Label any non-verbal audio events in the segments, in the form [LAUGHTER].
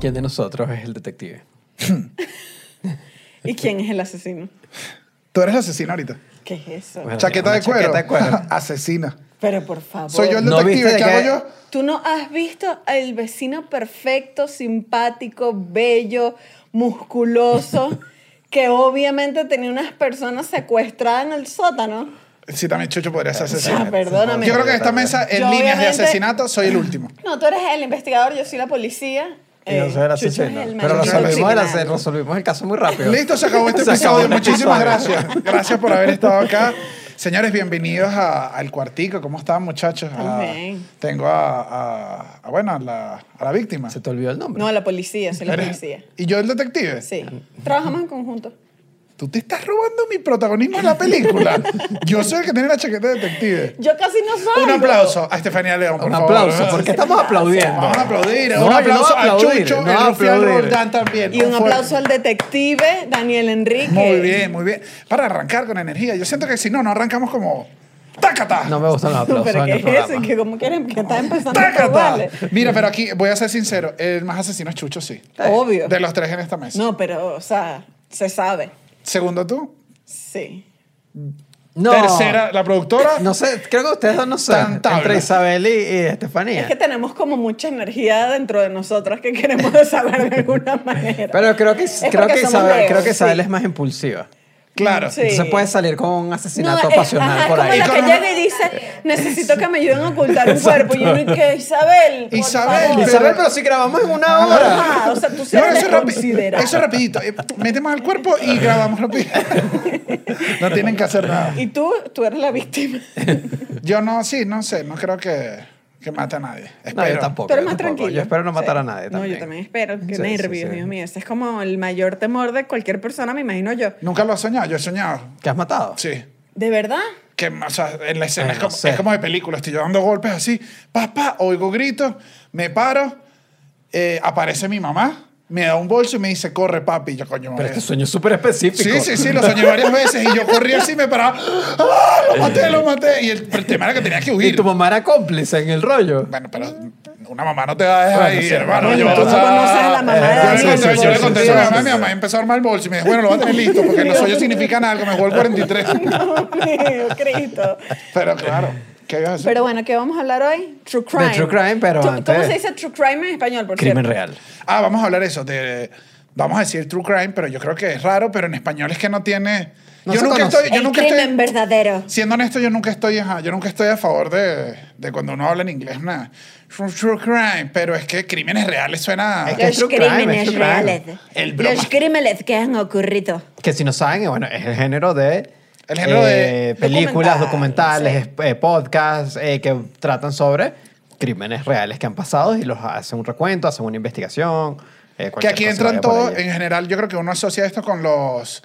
¿Quién de nosotros es el detective? [LAUGHS] ¿Y quién es el asesino? Tú eres asesina ahorita. ¿Qué es eso? Bueno, Chaqueta de cuero. chaqueta de cuero. [LAUGHS] Asesina. Pero por favor. Soy yo el ¿No detective. ¿Qué hago yo? ¿Tú no has visto al vecino perfecto, simpático, bello, musculoso, [LAUGHS] que obviamente tenía unas personas secuestradas en el sótano? Sí, también Chucho podría ser asesino. perdóname. Yo creo que en esta mesa, en Yo líneas de obviamente- asesinato, soy el último. No, tú eres el investigador, yo soy la policía. Y Eh, Pero resolvimos el, resolvimos caso muy rápido. Listo, se acabó este [LAUGHS] Se episodio. Muchísimas episodio. gracias. Gracias por haber estado acá. Señores, bienvenidos a- al cuartico. ¿Cómo están, muchachos? Muy bien. tengo a, a- a, bueno, a la, a la víctima. Se te olvidó el nombre. No, la policía, soy la policía. ¿Y yo el detective? Sí. Trabajamos en conjunto. Tú te estás robando mi protagonismo en la película. Yo soy el que tiene la chaqueta de detective. Yo casi no soy. Un aplauso a Estefanía León, por Un favor. aplauso, porque estamos aplaudiendo. Vamos a aplaudir. No, un no aplauso voy a Chucho, no a. Roldán también. Y un aplauso al detective Daniel Enrique. Muy bien, muy bien. Para arrancar con energía. Yo siento que si no, no arrancamos como... ¡Tácata! No me gustan los aplausos Pero en ¿qué el es programa. eso? Que como quieren que está empezando a ¡Tácata! probarle. Mira, pero aquí voy a ser sincero. El más asesino es Chucho, sí. Obvio. De los tres en esta mesa. No, pero, o sea, se sabe. Segundo tú. Sí. No. Tercera, la productora. No sé, creo que ustedes dos no tabla. Entre Isabel y, y Estefanía. Es que tenemos como mucha energía dentro de nosotras que queremos [LAUGHS] desahogar de alguna manera. Pero creo que, Es creo que Isabel, creo que Isabel sí. es más impulsiva. Claro. Sí. Entonces puede salir con un asesinato es- pasional ajá, por como ahí. la que llega y dice, necesito que me ayuden a ocultar un cuerpo. Y uno que, Isabel, por Isabel, favor. Isabel, pero si grabamos en una hora. Ajá, o sea, tú No, eso, es rapi- eso es rapidito. Eh, Metemos al cuerpo y grabamos rápido. no tienen que hacer nada. Y tú, tú eres la víctima. Yo no, sí, no sé. No creo que, que mate a nadie. No, yo Espero. tampoco. Tú eres yo más tampoco. tranquilo. Yo espero no matar Sí. a nadie No, también. yo también espero. Qué Sí, nervios, sí. Dios mío. Ese es como el mayor temor de cualquier persona, me imagino yo. Nunca lo he soñado. Yo he soñado. ¿Que has matado? Sí. ¿De verdad? Que, o sea, en la escena Ay, es, no como, sé. es como de película. Estoy yo dando golpes así. Papá, oigo gritos. Me paro. eh, aparece mi mamá. Me da un bolso y me dice, corre, papi. Y yo, coño, Pero este sueño es súper específico. Sí, sí, sí, lo soñé varias veces y yo corrí así y me paraba. ¡Ah, lo maté, lo maté! Y el, el tema era que tenía que Y huir. tu mamá era cómplice en el rollo. Bueno, pero una mamá no te va a dejar Bueno, ahí, sí. hermano. Bueno, yo, tú o no sea, conoces a la mamá de yo le conté- sí, Yo le sí, conté sí, eso a mi mamá, mi mamá empezó a armar el bolso y me dijo, bueno, lo va a tener listo porque los [LAUGHS] sueños significan algo, me jugó el 43. Dios mío, Cristo. Pero claro, ¿qué a decir? Pero bueno, ¿qué vamos a hablar hoy? True crime. De true crime, pero ¿Tú- antes- ¿Cómo se dice true crime en español, por Crimen cierto? real. Ah, vamos a hablar eso, de, vamos a decir true crime, pero yo creo que es raro, pero en español es que no tiene... No yo se nunca conoce. estoy... Yo El nunca crimen estoy verdadero. Siendo honesto, yo nunca estoy, ajá, yo nunca estoy a favor de, de cuando uno habla en inglés, nada. True, true crime, pero es que crímenes reales suena... Es que es Los true crime, es crímenes true crime. reales. El broma. Los crímenes que han ocurrido. Que si no saben, bueno, es el género de... El género de- películas, Documental, documentales, eh, podcasts eh, que tratan sobre crímenes reales que han pasado y los hacen un recuento, hacen una investigación. eh, que aquí entran todos, en general, yo creo que uno asocia esto con los,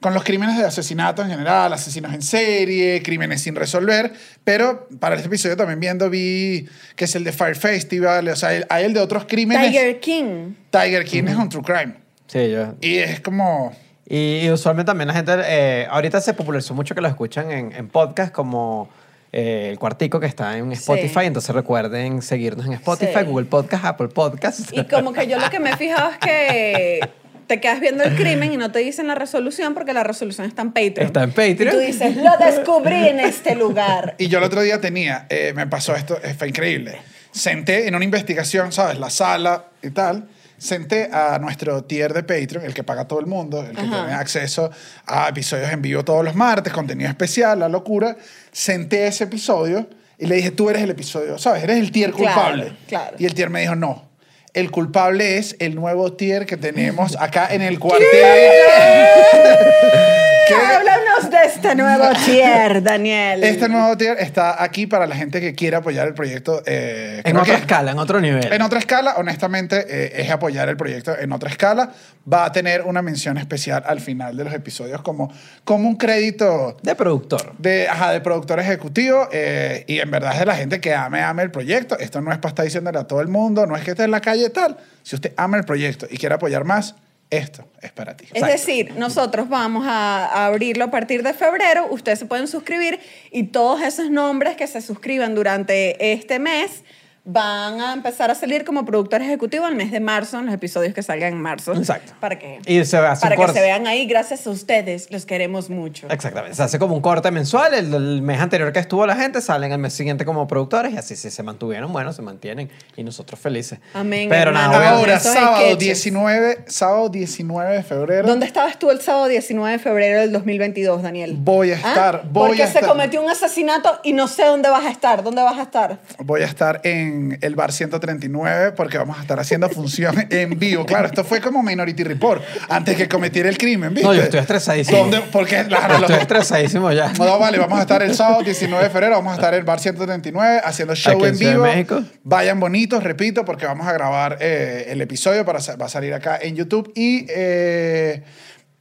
con los crímenes de asesinato en general, asesinos en serie, crímenes sin resolver, pero para este episodio también viendo vi que es el de Fire Festival, o sea, el- hay el de otros crímenes. Tiger King. Tiger King es un true crime. Sí, yo. Y es como... Y, y usualmente también la gente, eh, ahorita se popularizó mucho que lo escuchan en, en podcast como eh, El Cuartico que está en Spotify, Sí. entonces recuerden seguirnos en Spotify, Sí. Google Podcast, Apple Podcast. Y como que yo lo que me he fijado es que te quedas viendo el crimen y no te dicen la resolución porque la resolución está en Patreon. Está en Patreon. Y tú dices, lo descubrí en este lugar. Y yo el otro día tenía, eh, me pasó esto, eh, fue increíble. Senté en una investigación, ¿sabes? La sala y tal. Senté a nuestro tier de Patreon, el que paga todo el mundo, el que Ajá. tiene acceso a episodios en vivo todos los martes, contenido especial, la locura. Senté ese episodio y le dije, tú eres el episodio, ¿sabes? Eres el tier Claro, culpable. claro. Y el tier me dijo, no. El culpable es el nuevo tier que tenemos acá en el cuartel. [LAUGHS] ¿Qué? Háblanos de este nuevo [LAUGHS] tier, Daniel. Este nuevo tier está aquí para la gente que quiere apoyar el proyecto. eh, en otra que- escala, en otro nivel. En otra escala, honestamente, eh, es apoyar el proyecto en otra escala. Va a tener una mención especial al final de los episodios como, como un crédito de productor. de, ajá, de productor ejecutivo eh, y en verdad es de la gente que ame, ame el proyecto. Esto no es para estar diciéndole a todo el mundo, no es que esté en la calle tal. Si usted ama el proyecto y quiere apoyar más, esto es para ti. Es decir, nosotros vamos a, a abrirlo a partir de febrero. Ustedes se pueden suscribir y todos esos nombres que se suscriban durante este mes van a empezar a salir como productor ejecutivo el mes de marzo, en los episodios que salgan en marzo. Exacto. Para que, Y se hace un para que corte. se vean ahí, gracias a ustedes, los queremos mucho. Exactamente. Se hace como un corte mensual. El, el mes anterior que estuvo la gente salen el mes siguiente como productores y así si se mantuvieron, bueno, se mantienen y nosotros felices. Amén, Pero hermano. nada, Ahora, sábado sketches. 19, sábado 19 de febrero. ¿Dónde estabas tú el sábado 19 de febrero del 2022, Daniel? Voy a ¿Ah? estar, voy Porque a se estar. cometió un asesinato y no sé dónde vas a estar. ¿Dónde vas a estar? Voy a estar en el bar 139 porque vamos a estar haciendo función [LAUGHS] en vivo. Claro, esto fue como Minority Report antes que cometiera el crimen, ¿viste? No, yo estoy estresadísimo. ¿Dónde? Porque claro, los- Estoy estresadísimo ya. No, vale, vamos a estar el sábado 19 de febrero, vamos a estar en el bar 139 haciendo show Aquí en vivo. México. Vayan bonitos, repito, porque vamos a grabar eh, el episodio para va a salir acá en YouTube y eh,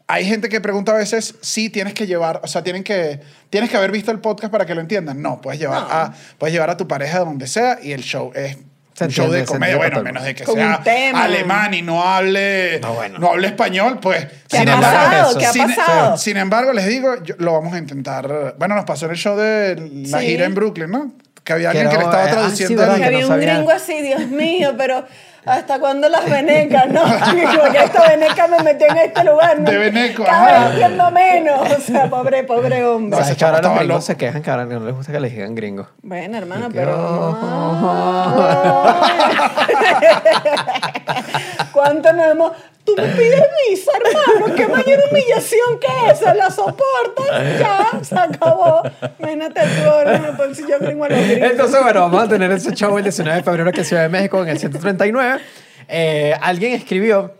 hay gente que pregunta a veces si tienes que llevar, o sea, tienen que tienes que haber visto el podcast para que lo entiendan. No, puedes llevar No. a puedes llevar a tu pareja donde sea y el show es Se un show entiende, de comedia, bueno, menos de que Con sea alemán y no hable No, bueno. no hable español, pues ¿Qué ha sin embargo, pasado? eso. ¿Qué ha sin, pasado? sin embargo, les digo, yo- lo vamos a intentar. Bueno, nos pasó en el show de la Sí. gira en Brooklyn, ¿no? Que había Que alguien que le estaba ah, sí, traduciendo. ¿verdad? el- Que que había no un sabía. gringo así, Dios mío, pero ¿hasta cuándo las venecas, no? [LAUGHS] Porque esta veneca me metió en este lugar, ¿no? De veneco, Cada ajá. vez entiendo menos. O sea, pobre, pobre hombre. No, ese ¿Sabes que ahora los estaba gringos loco. se quejan que ahora no les gusta que les digan gringos? Bueno, hermano, que, pero... [LAUGHS] ¿Cuánto nos hemos...? Tú me pides visa, hermano. ¿Qué mayor humillación que esa? ¿La soportas? Ya, se acabó. Imagínate tú ahora me pones yo gringo. Entonces, bueno, vamos a tener ese show el 19 de febrero aquí en Ciudad de México en el 139. Eh, alguien escribió,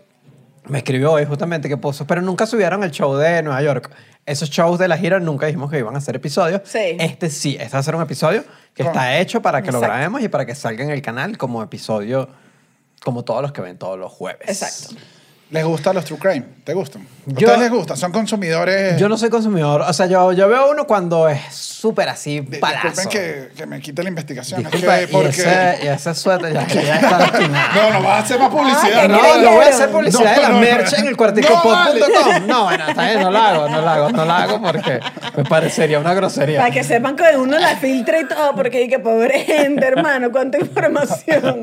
me escribió hoy justamente que puso, pero nunca subieron el show de Nueva York. Esos shows de la gira nunca dijimos que iban a ser episodios. Sí. Este sí, este va a ser un episodio que Con- está hecho para que lo Exacto. grabemos y para que salga en el canal como episodio, como todos los que ven todos los jueves. Exacto. ¿Les gustan los true crime? ¿Te gustan? ¿A Yo- ustedes les gustan? ¿Son consumidores? Yo no soy consumidor, o sea, yo, yo veo uno cuando es súper así, Di- palazo. Disculpen que, que me quite la investigación. es Disculpa, que y, porque... ese, y ese suéter ya, ya está [LAUGHS] lastimado. No, no vas a hacer más publicidad. Ah, No, ¿qué no voy a hacer publicidad de la merch no. en el cuarticopod.com. No, [LAUGHS] No, bueno, está bien, no lo hago, no lo hago, no lo hago porque me parecería una grosería. Para que sepan que uno la filtra y todo, porque que pobre gente, hermano, cuánta información.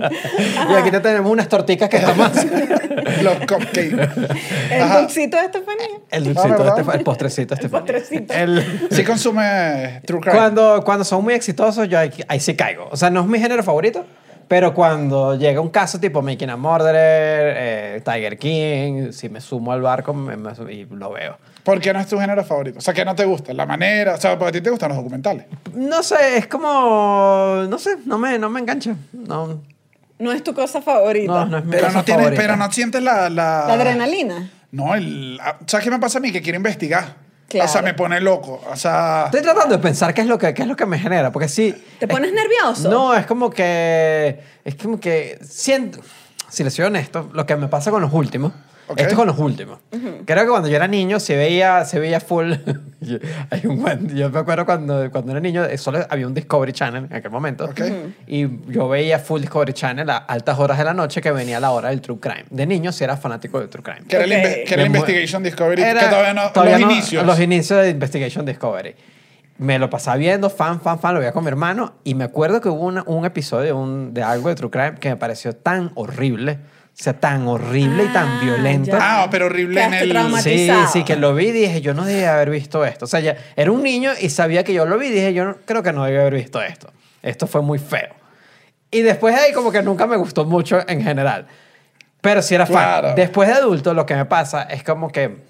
Y aquí te tenemos unas torticas que [LAUGHS] estamos haciendo. Los cupcakes. [LAUGHS] El dulcito de Estefanía. El dulcito, Ah, ¿verdad? este, el postrecito, este. postrecito. El, Sí consume true crime. cuando, cuando son muy exitosos, yo ahí, ahí sí caigo. O sea, no es mi género favorito, pero cuando llega un caso tipo Making a Murderer, eh, Tiger King, si me sumo al barco me- me- y lo veo. ¿Por qué no es tu género favorito? O sea, que no te gusta. La manera... O sea, porque a ti te gustan los documentales. No sé, es como. No sé, no me, no me engancha. No, No es tu cosa favorita. no, no es mi Pero cosa no, tienes, favorita. pero no sientes la... La, La adrenalina. No, el... ah, ¿Sabes qué me pasa a mí? Que quiero investigar. Claro. O sea, me pone loco. O sea... Estoy tratando de pensar qué es lo que, qué es lo que me genera, porque sí. ¿Te es- pones nervioso? No, es como que. Es como que. Siento. Si les soy honesto, lo que me pasa con los últimos. Ok. Esto es con los últimos. Creo que cuando yo era niño se veía, se veía full. [LAUGHS] yo, hay un buen- yo me acuerdo cuando, cuando era niño, eh, solo había un Discovery Channel en aquel momento. Ok. Y yo veía full Discovery Channel a altas horas de la noche que venía la hora del True Crime. De niño sí era fanático del True Crime. Que era, el Ok. inve- que era Investigation Discovery. Era- que todavía no... todavía los no- inicios. Los inicios de Investigation Discovery. Me lo pasaba viendo, fan, fan, fan, lo veía con mi hermano. Y me acuerdo que hubo una- un episodio de, un- de algo de True Crime que me pareció tan horrible. O sea, tan horrible y tan Ah, violento. ya. Ah, pero horrible en el... Sí, sí, que lo vi y dije, yo no debía haber visto esto. O sea, ya era un niño y sabía que yo lo vi y dije, yo no- creo que no debía haber visto esto. Esto fue muy feo. Y después de ahí como que nunca me gustó mucho en general. Pero sí era fan. Claro. Después de adulto lo que me pasa es como que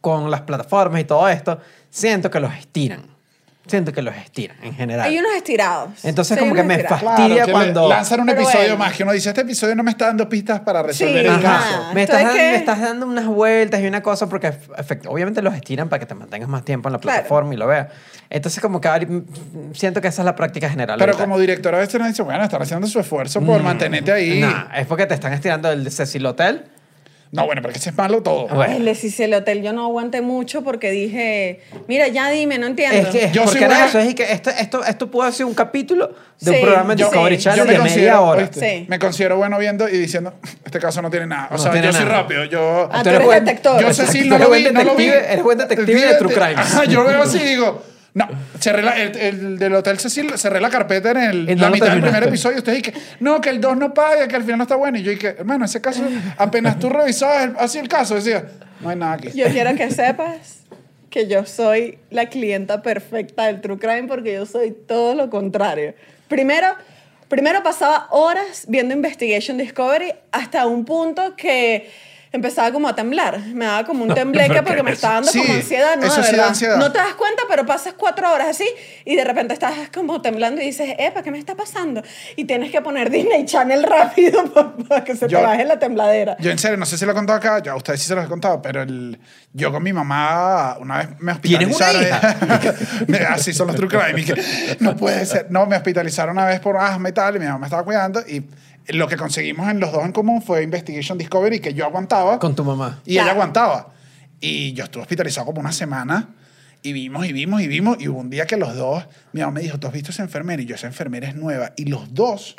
con las plataformas y todo esto, siento que los estiran. Siento que los estiran en general. Hay unos estirados. Entonces, Sí, como que me estirados. fas- Claro, fastidia le cuando- lanzan un Pero episodio bueno. más que uno dice, este episodio no me está dando pistas para resolver Sí, el ajá. caso. Me estás, es dando, que- me estás dando unas vueltas y una cosa porque efect- obviamente los estiran para que te mantengas más tiempo en la Claro. plataforma y lo veas. Entonces como que ahora, mm, siento que esa es la práctica general. Pero ahorita. como director a veces nos dice, bueno, están haciendo su esfuerzo por mantenerte ahí. Nah, es porque te están estirando el Cecil Hotel. No, bueno, pero que ese es malo todo. Bueno. El de Cicel Hotel yo no aguanté mucho porque dije, mira, ya dime, no entiendo. Es que, Yo porque soy era eso, es que esto, esto, esto pudo ser un capítulo de un Sí, programa en yo- Discovery sí. Channel de media hora. ¿oíste? Sí. me considero bueno viendo y diciendo, este caso no tiene nada. O No sea, tiene yo soy nada. rápido. Yo, Ah, Tú eres buen- detector. yo sé si no lo buen vi, no lo vi. detective- eres buen detective de True Crimes. Ajá, yo veo así y digo, No, cerré la- el, el del Hotel Cecil, cerré la carpeta en el, no la mitad del primer episodio. Ustedes dije, no, que el 2 no paga, que al final no está bueno. Y yo dije, hermano, ese caso, apenas tú revisabas el- así el caso, decía, no hay nada aquí. Yo quiero que sepas que yo soy la clienta perfecta del True Crime porque yo soy todo lo contrario. Primero, primero pasaba horas viendo Investigation Discovery hasta un punto que empezaba como a temblar. Me daba como un tembleque porque me estaba dando Sí, como ansiedad, ¿no? eso sí da ansiedad. No te das cuenta, pero pasas cuatro horas así y de repente estás como temblando y dices, epa, ¿qué me está pasando? Y tienes que poner Disney Channel [LAUGHS] rápido para que se Yo- te baje la tembladera. Yo en serio, no sé si lo he contado acá, yo a ustedes sí se los he contado, pero el, yo con mi mamá una vez me ¿Tienes una hospitalizaron. [LAUGHS] Así son los trucos. Y dije, no puede ser. No, me hospitalizaron una vez por asma y tal, y mi mamá me estaba cuidando. Y lo que conseguimos en los dos en común fue Investigation Discovery, que yo aguantaba. Con tu mamá. Y ella aguantaba. Y yo estuve hospitalizado como una semana. Y vimos y vimos y vimos. Y hubo un día que los dos, mi mamá me dijo, ¿tú has visto esa enfermera? Y yo, esa enfermera es nueva. Y los dos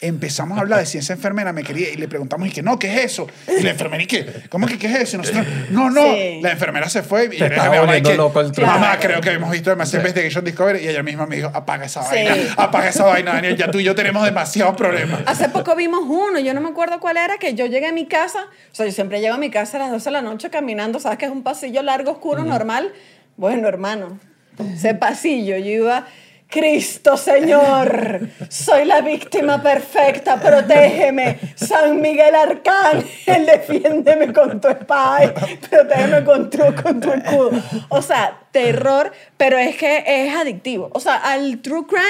empezamos a hablar de si esa enfermera me quería. Y le preguntamos, y que no, ¿qué es eso? Y la enfermera, ¿y qué? ¿Cómo que qué es eso? Y nosotros, no, no. Sí. La enfermera se fue. Y estaba a mi mamá, volviendo "¿Y qué? loco el truco". Mamá, creo que hemos visto demasiado Investigation Discovery. Y ella misma me dijo, apaga esa Sí. vaina. Apaga esa vaina, Daniel. Ya tú y yo tenemos demasiados problemas. Hace poco vimos uno, yo no me acuerdo cuál era, que yo llegué a mi casa, o sea, yo siempre llego a mi casa a las 12 de la noche caminando, ¿sabes que es un pasillo largo, oscuro, normal? Bueno, hermano, ese pasillo, yo iba, Cristo Señor, soy la víctima perfecta, protégeme, San Miguel Arcángel, defiéndeme con tu espada, protégeme con tu, con tu escudo. O sea, terror, pero es que es adictivo. O sea, al true crime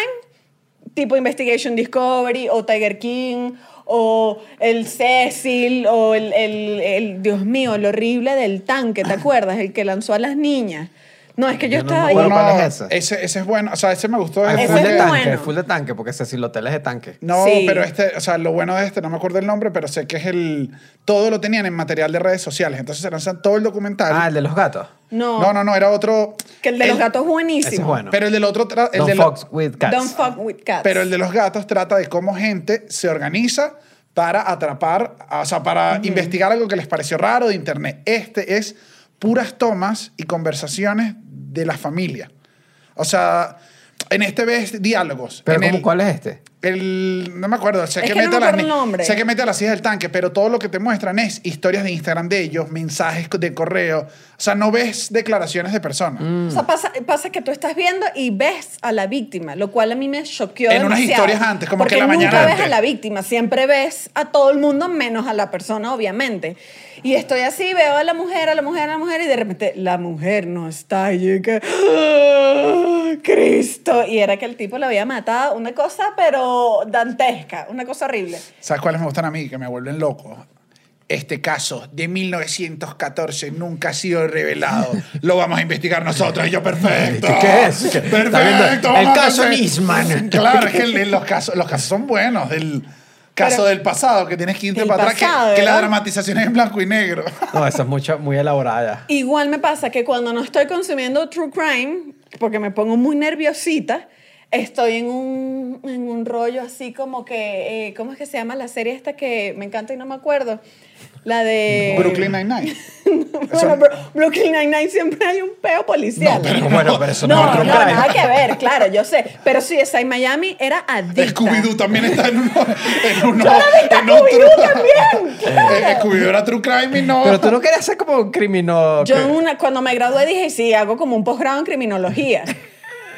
tipo Investigation Discovery o Tiger King o el Cecil o el, el- el- Dios mío, el horrible del tanque, ¿te acuerdas? El que lanzó a las niñas. No, es que yo, estaba ahí. Bueno, cuál es ese. ese, ese es bueno. O sea, ese me gustó. Ese Ese full de es de- tanque, bueno. full de tanque, porque ese el hotel es de tanque. No, Sí. pero este, o sea, lo bueno de este, no me acuerdo el nombre, pero sé que es el. Todo lo tenían en material de redes sociales. Entonces se lanzan todo el documental. Ah, el de los gatos. No, no, no, no, era otro. que el de los gatos es buenísimo. Ese es bueno. Pero el del otro. tra- El Don't de lo- fuck with cats. Don't fuck with cats. pero el de los gatos trata de cómo gente se organiza para atrapar, o sea, para investigar algo que les pareció raro de internet. Este es puras tomas y conversaciones de la familia. O sea, en este ves diálogos. Pero en ¿cómo, el- ¿cuál es este? El, no me acuerdo, sé Es que, que no mete me a las sé que mete a las hijas del tanque, pero todo lo que te muestran es historias de Instagram de ellos, mensajes de correo. O sea, no ves declaraciones de personas. O sea, pasa, pasa que tú estás viendo y ves a la víctima, lo cual a mí me choqueó En unas demasiado. historias antes, como que Porque la mañana nunca ves antes. a la víctima, siempre ves a todo el mundo menos a la persona, obviamente. Y estoy así, veo a la mujer, a la mujer, a la mujer, y de repente la mujer no está. Y yo que, ¡ah! Cristo. Y era que el tipo la había matado, una cosa, pero dantesca, una cosa horrible. ¿Sabes cuáles me gustan a mí? Que me vuelven loco. Este caso de 1914 nunca ha sido revelado. Lo vamos a investigar nosotros. Y yo, perfecto. ¿Qué es? Perfecto. el caso Nisman. Claro, es que los, casos, los casos son buenos. El caso Pero- del pasado, que tienes que irte para atrás, que- que, la dramatización es en blanco y negro. [LAUGHS] No, esa es mucho, muy elaborada. Igual me pasa que cuando no estoy consumiendo true crime, porque me pongo muy nerviosita, estoy en un, en un rollo así como que, eh, ¿cómo es que se llama la serie esta que me encanta y no me acuerdo? La de... Brooklyn Nine-Nine. [LAUGHS] bueno, Bro- Brooklyn Nine-Nine siempre hay un peo policial. No, pero- Bueno, pero eso no, no, es no, true crime. nada que ver, claro, yo sé. Pero sí, esa en Miami era adicta. Scooby-Doo también está en uno. En uno Yo la vi en un Scooby-Doo también, [LAUGHS] claro. Eh, Scooby-Doo era True Crime y no. Pero tú no querías ser como un criminal. Yo una, cuando me gradué dije, sí, hago como un posgrado en criminología. [LAUGHS]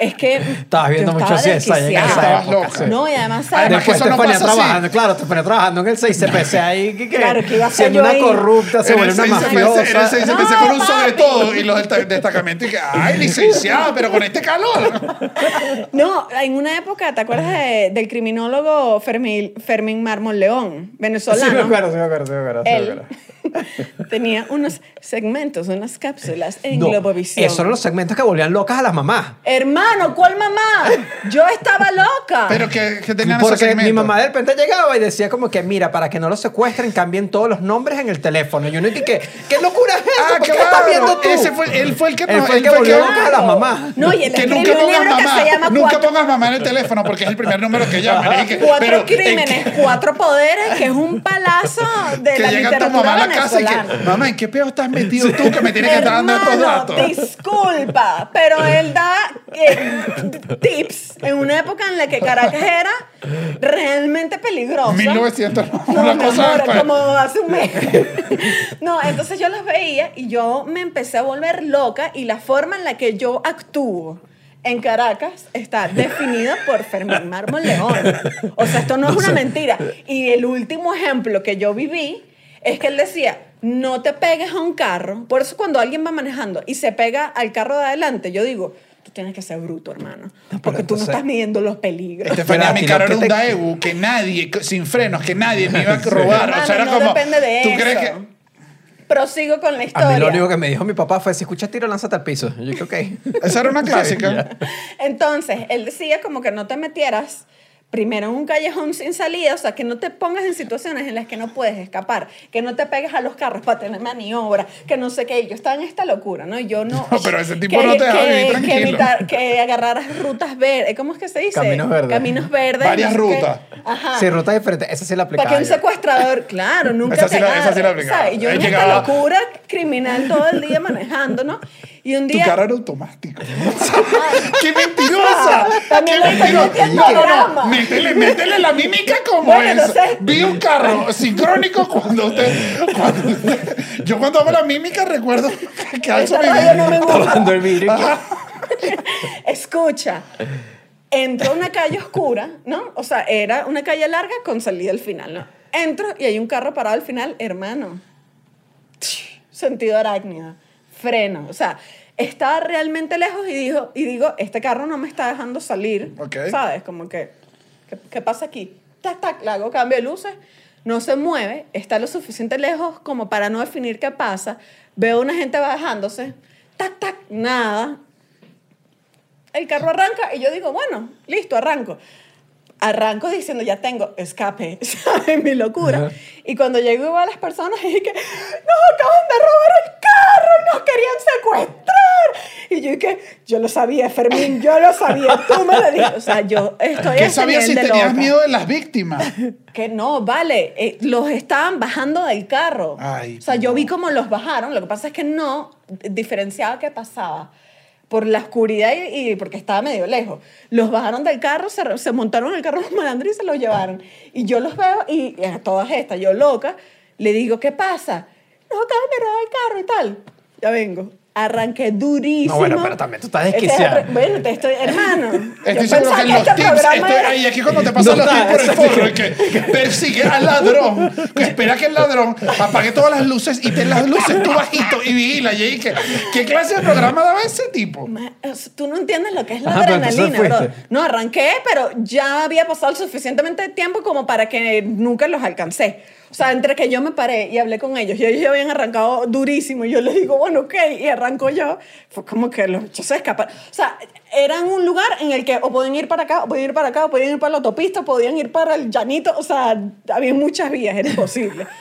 Es que Estabas viendo mucho CSI en esa época. No, y además, ¿sabes? Además que Después eso te no ponía pasa así. trabajando, claro, te ponía trabajando en el 6CPC [LAUGHS] ahí. que- que- Claro, que iba a ser Siendo yo una ahí. corrupta, se vuelve el una 6CPC, en el mafiosa. 6CPC No, con un sobre todo y los del ta- destacamento y que, ay, licenciada, pero con este calor. [LAUGHS] No, en una época, ¿te acuerdas de- del criminólogo Fermín, Fermín Mármol León, venezolano? Sí, me acuerdo, sí, me acuerdo, sí, me acuerdo. sí, me Él acuerdo. [LAUGHS] tenía unos segmentos, unas cápsulas en No, Globovisión. Esos eran los segmentos que volvían locas a las mamás. Hermano, ¿cuál mamá? Yo estaba loca. Pero que, que tenían esos Porque mi segmentos. mamá de repente llegaba y decía como que, mira, para que no los secuestren, cambien todos los nombres en el teléfono. Y uno dije, ¿qué, ¿qué locura es eso? Ah, ¿Por qué claro. estás viendo tú? Ese fue, él fue el que Él no- fue el que volvió locas a las mamás. No, y él Que nunca un pongas mamá. se llama Nunca Cuatro, pongas mamá en el teléfono porque es el primer número que llama. Y que- Cuatro pero, ¿en Crímenes, Cuatro Poderes, que es un palazo de que la llega tu literatura mamá a la casa y que, mamá, ¿en qué pedo estás metido tú que me tienes que estar dando estos datos? disculpa, pero él da eh, tips en una época en la que Caracas era realmente peligrosa. 1900, No, una cosa amor, como hace un mes. No, entonces yo los veía y yo me empecé a volver loca y la forma en la que yo actúo en Caracas está definida por Fermín Mármol León. O sea, esto no es una mentira. Y el último ejemplo que yo viví es que él decía, no te pegues a un carro. Por eso cuando alguien va manejando y se pega al carro de adelante, yo digo, tú tienes que ser bruto, hermano. Porque tú no estás midiendo los peligros. Estefanía, mi carro era un te- Daewoo que nadie, sin frenos, que nadie me iba a [LAUGHS] robar. o sea, era no como. depende de ¿Tú eso. crees que.? Prosigo con la historia. A mí lo único que me dijo mi papá fue, si escuchas tiro, lánzate al piso. Yo dije, ok. Esa era una [LAUGHS] clásica. Entonces, él decía como que no te metieras primero en un callejón sin salida, o sea, que no te pongas en situaciones en las que no puedes escapar, que no te pegues a los carros para tener maniobra, que no sé qué. Y Yo estaba en esta locura, ¿no? Y Yo no... [LAUGHS] No, pero ese tipo no te deja vivir que, tranquilo. evitar- que agarraras rutas verdes. ¿Cómo es que se dice? Caminos verdes. Caminos verdes. Varias rutas. Ajá. Sí, ruta diferente. Esa sí la aplicaba Para que un secuestrador, claro, nunca Esa te sí la- esa sí la aplicaba. yo Ahí en esta locura criminal todo el día manejando, ¿no? Y un Tu día... carro era automático. [LAUGHS] [LAUGHS] ¡Qué mentirosa! También ¡Qué mentirosa! metiendo No, no, no. drama. Métele, métele la mímica como Bueno, es. Vi un carro sincrónico cuando usted, cuando usted- Yo cuando hago la mímica recuerdo que alzo Esta mi vidrio. Escucha, entro a una calle oscura, ¿no? O sea, era una calle larga con salida al final, ¿no? Entro y hay un carro parado al final, hermano. Sentido arácnido, freno, o sea, estaba realmente lejos y, dijo, y digo, este carro no me está dejando salir. ¿sabes? Como que, ¿qué, qué pasa aquí? Tac, tac, le hago cambio de luces, no se mueve, está lo suficiente lejos como para no definir qué pasa, veo una gente bajándose, tac, tac, nada, el carro arranca y yo digo, bueno, listo, arranco. Arranco diciendo, ya tengo escape, [LAUGHS] ¿sabes? Mi locura. Ajá. Y cuando llego a las personas y dije, nos acaban de robar el carro, nos querían secuestrar. Y yo dije, yo lo sabía, Fermín, yo lo sabía, tú me lo dijiste. O sea, yo estoy ¿Qué sabías si tenías loca. miedo de las víctimas? [LAUGHS] Que no, vale, eh, los estaban bajando del carro. Ay, o sea, yo vi cómo los bajaron, lo que pasa es que no diferenciaba qué pasaba. Por la oscuridad y, porque estaba medio lejos. Los bajaron del carro, se, se montaron en el carro [LAUGHS] los malandros y se los llevaron. Y yo los veo y, y a todas estas, yo loca, le digo, ¿qué pasa? Nos acaban de robar el carro y tal. Ya vengo. Arranqué durísimo. No, bueno, pero también tú estás es el desquiciada. re- Bueno, te estoy, hermano. Estoy seguro que en que los este tips, estoy, era- ahí aquí cuando te [LAUGHS] pasan No los tips por el forro, y que persigue al ladrón, que espera que el ladrón apague todas las luces y ten las luces tú bajito y vigila. Y ahí que, ¿qué clase de programa daba ese tipo? Tú no entiendes lo que es la Ajá, adrenalina, bro. No, arranqué, pero ya había pasado suficientemente tiempo como para que nunca los alcancé. O sea, entre que yo me paré y hablé con ellos y ellos ya habían arrancado durísimo y yo les digo, bueno, ok, y arranco yo, fue como que los hechos se escaparon. O sea, eran un lugar en el que o podían ir para acá, o podían ir para acá, o podían ir para la autopista, podían ir para el llanito, o sea, había muchas vías, era imposible. [LAUGHS]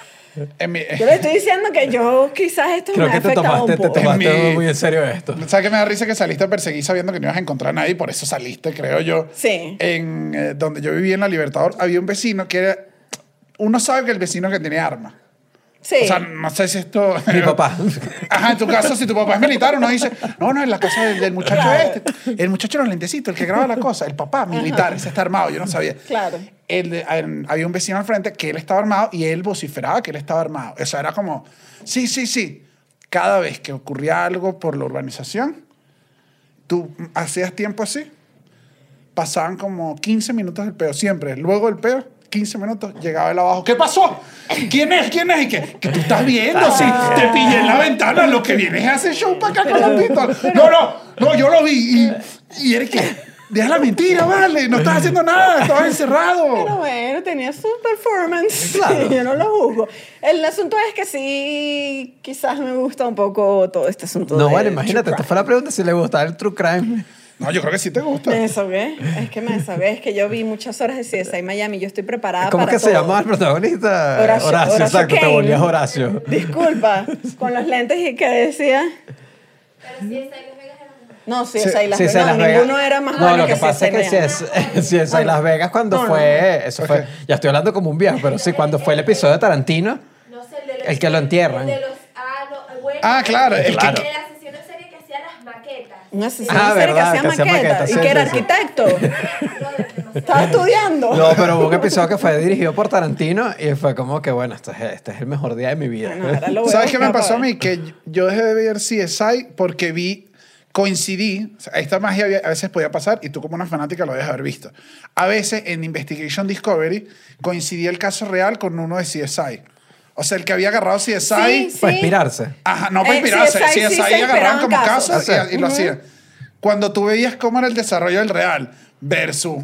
Mi- Yo le estoy diciendo que yo quizás esto Creo me ha que te afectado tomaste, un te poco. tomaste En mi- muy en serio esto. [LAUGHS] ¿Sabes qué me da risa que saliste a perseguir sabiendo que no ibas a encontrar a nadie? Por eso saliste, creo yo. Sí. En eh, donde yo vivía en La Libertador, había un vecino que era... Uno sabe que el vecino que tiene arma. Sí. O sea, no sé si esto... Mi [LAUGHS] papá. Ajá, en tu caso, si tu papá es militar, uno dice, no, no, en la casa del, del muchacho este. El muchacho de los lentecitos, el que graba la cosa, el papá militar, ese está armado, yo no sabía. Claro. En- había un vecino al frente que él estaba armado y él vociferaba que él estaba armado. O sea, era como, sí, sí, sí. Cada vez que ocurría algo por la urbanización, tú hacías tiempo así, pasaban como 15 minutos del peo, siempre. Luego del peo, 15 minutos, llegaba él abajo. ¿Qué pasó? ¿Quién es? ¿Quién es? Y que, que tú estás viendo, sí, te pillé en la ventana, lo que vienes es hacer show para acá con la pistola. No, no, no, yo lo vi. Y, y eres que, deja la mentira, vale, no estás haciendo nada, estabas encerrado. Pero bueno, tenía su performance. Claro. [LAUGHS] Yo no lo juzgo. El asunto es que sí, quizás me gusta un poco todo este asunto. No, de bueno, imagínate, esta fue la pregunta si le gustaba el true crime. No, yo creo que sí te gusta. Me desahogué. Es que me desahogué. Es que yo vi muchas horas de CSI Miami. Yo estoy preparada ¿Cómo para que se llamaba el protagonista? Horacio, Horacio exacto, te Kane. volvías Horacio. Disculpa, con los lentes y que decía. Pero sí, está en Las Vegas era mejor. No, sí, Sí, esa y Las Sí, Vegas. No, Las Vegas. ninguno era más No, bueno lo que que pasa es que CSI si es, si es en [LAUGHS] Las Vegas cuando No, no. fue, eso fue, ya estoy hablando como un viejo, pero sí, cuando fue el episodio de Tarantino, No sé, el de los El que lo entierran. El de los. Ah, no, bueno. Ah, claro, el que- en. Un asesino Ah, en serie que verdad, hacía que hacía maquetas maquetas, y sí, que era arquitecto. [LAUGHS] Estaba estudiando. No, pero hubo un episodio que fue dirigido por Tarantino y fue como que, bueno, este es, este es el mejor día de mi vida. Bueno, ¿Sabes qué me pasó a mí? Que yo dejé de ver CSI porque vi, coincidí, o sea, esta magia había- a veces podía pasar y tú como una fanática lo debes haber visto. A veces en Investigation Discovery coincidía el caso real con uno de CSI. O sea, el que había agarrado CSI... Sí, Para inspirarse. Ajá, no para Eh, inspirarse. CSI Sí, sí CSI, se agarraban como casos. casos y, y lo Ujú. hacían. Cuando tú veías cómo era el desarrollo del real versus...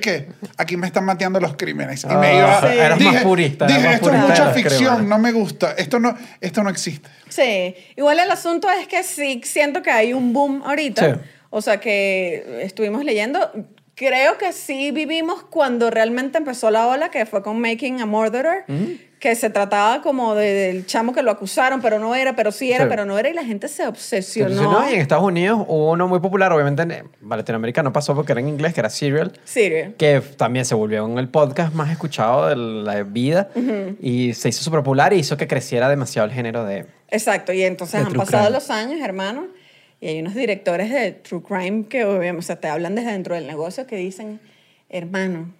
Que aquí me están mateando los crímenes. Y me Ah, iba... sí. Eras más purista, Dije, más esto es purista de mucha ficción, crímenes". no me gusta. Esto no, esto no existe. Sí, igual el asunto es que sí siento que hay un boom ahorita. Sí. O sea que estuvimos leyendo. Creo que sí vivimos cuando realmente empezó la ola, que fue con Making a Murderer, que se trataba como de- del chamo que lo acusaron, pero no era, pero sí era, Sí. pero no era, y la gente se obsesionó. si no, y en Estados Unidos hubo uno muy popular, obviamente en Latinoamérica no pasó porque era en inglés, que era Serial, Serial. que también se volvió en el podcast más escuchado de la vida y se hizo súper popular y hizo que creciera demasiado el género de... Exacto, y entonces han pasado crime. los años, hermano, y hay unos directores de True Crime que obviamente, o sea, te hablan desde dentro del negocio que dicen, hermano,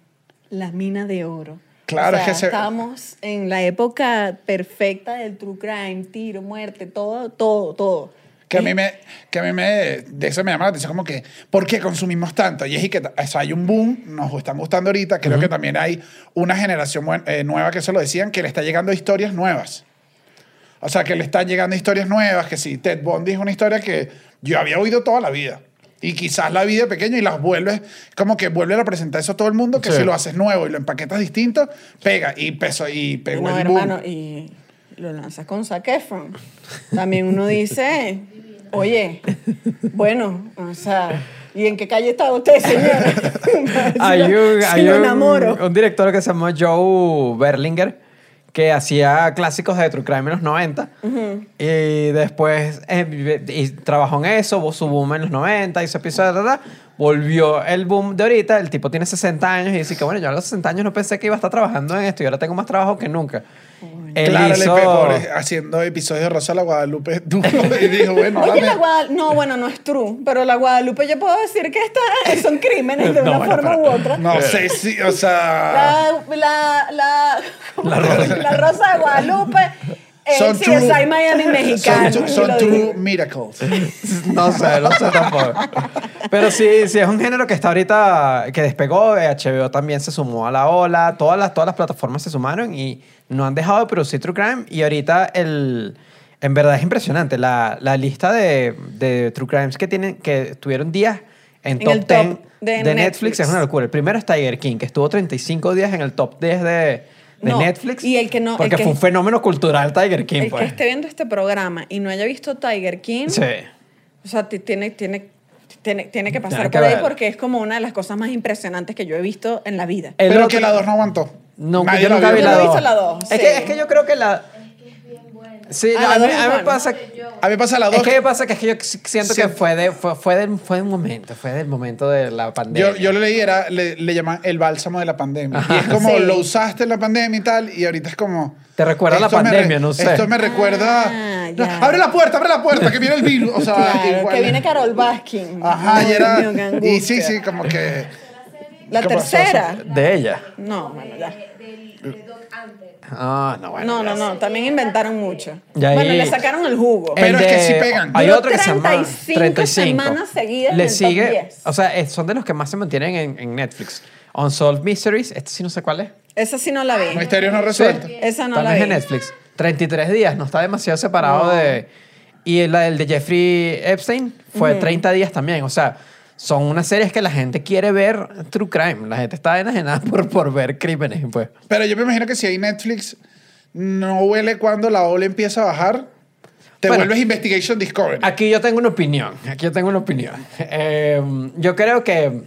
la mina de oro. Claro, O sea, es que se- estamos en la época perfecta del True Crime, tiro, muerte, todo, todo, todo. Que a mí me, que a mí me, de eso me llama la atención como que, ¿por qué consumimos tanto? Y es que o sea, hay un boom, nos están gustando ahorita, creo que también hay una generación eh, nueva que eso lo decían, que le está llegando historias nuevas. O sea, que le están llegando historias nuevas, que sí, Ted Bundy es una historia que yo había oído toda la vida. Y quizás la vi de pequeño y las vuelves, como que vuelve a presentar eso a todo el mundo, que Sí. si lo haces nuevo y lo empaquetas distinto, pega. Y peso, y pegó no, el boom. hermano, y lo lanzas con Zac Efron. También uno dice, oye, bueno, o sea, ¿y en qué calle está usted, señora? [LAUGHS] Hay un, Si hay lo un- enamoro. un director que se llama Joe Berlinger que hacía clásicos de True Crime en los 90 y después eh, y trabajó en eso, su boom en los 90, hizo episodios, volvió el boom de ahorita, el tipo tiene 60 años y dice que bueno, yo a los 60 años no pensé que iba a estar trabajando en esto y ahora tengo más trabajo que nunca. Él hizo- pobre, haciendo episodios de Rosa la Guadalupe duro, [LAUGHS] y dijo, bueno, Oye, la Guadalupe, no, bueno, no es true, pero la Guadalupe yo puedo decir que esta, son crímenes de No, una bueno, forma pero- u otra. no sé si, o sea, La, la, la, La rosa. la Rosa de Guadalupe, Son CSI true- Miami mexicano. son, son true miracles. [LAUGHS] No sé, no sé tampoco. Pero sí, sí es un género que está ahorita, que despegó, eh, HBO también se sumó a la ola, todas las, todas las plataformas se sumaron y no han dejado de producir True Crime y ahorita el... En verdad es impresionante la, la lista de, de True Crimes que tienen, que tuvieron días en En top el 10 top de, de Netflix. Netflix. es una locura. El primero es Tiger King, que estuvo 35 días en el top 10 de, de No, Netflix. y el que no- Porque que- fue un fenómeno cultural Tiger King, El que pues. esté viendo este programa y no haya visto Tiger King, Sí. o sea, ti- tiene, tiene, tiene, tiene que pasar Tiene que por ahí verlo. porque es como una de las cosas más impresionantes que yo he visto en la vida. El Pero otro- que la 2 no aguantó. No, Nadie yo nunca vi la no he 2. visto la dos, Es, sí. que, es que yo creo que la... Es que es bien buena. Sí, Ah, la a, mí, dos a mí me pasa... A mí me pasa la 2. Es que me pasa que es que yo si- siento que fue, de, fue, fue, del, fue del momento, fue del momento de la pandemia. Yo, yo lo leí, era, le, le llaman el bálsamo de la pandemia. Y es como, Sí. lo usaste en la pandemia y tal, y ahorita es como... Te recuerda a la pandemia, no sé. Esto me recuerda... Ah, No, abre la puerta, abre la puerta, que viene el virus. O sea, Claro, igual. que viene Carol Baskin. Ajá, y era... Y sí, sí, como que... La tercera. De ella. No, bueno, ya. De, del- de Doc Anter. Ah, no, No, bueno. no, no, también inventaron mucho. Y ahí- Bueno, le sacaron el jugo. Pero es que sí pegan. Hay otro que se llama 35 semanas seguidas Le en el top sigue, 10. o sea, son de los que más se mantienen en, en Netflix. Unsolved Mysteries, este sí no sé cuál es. Esa sí no la vi. Misterios no resueltos. Esa no la También es vi. en Netflix. 33 días, no está demasiado separado No. de... Y la del de Jeffrey Epstein fue 30 días también. O sea, son unas series que la gente quiere ver True Crime. La gente está enajenada [LAUGHS] por, por ver crímenes, pues. Pero yo me imagino que si hay Netflix, no huele cuando la ola empieza a bajar. Te Bueno. vuelves Investigation Discovery. Aquí yo tengo una opinión. Aquí yo tengo una opinión. Eh, yo creo que...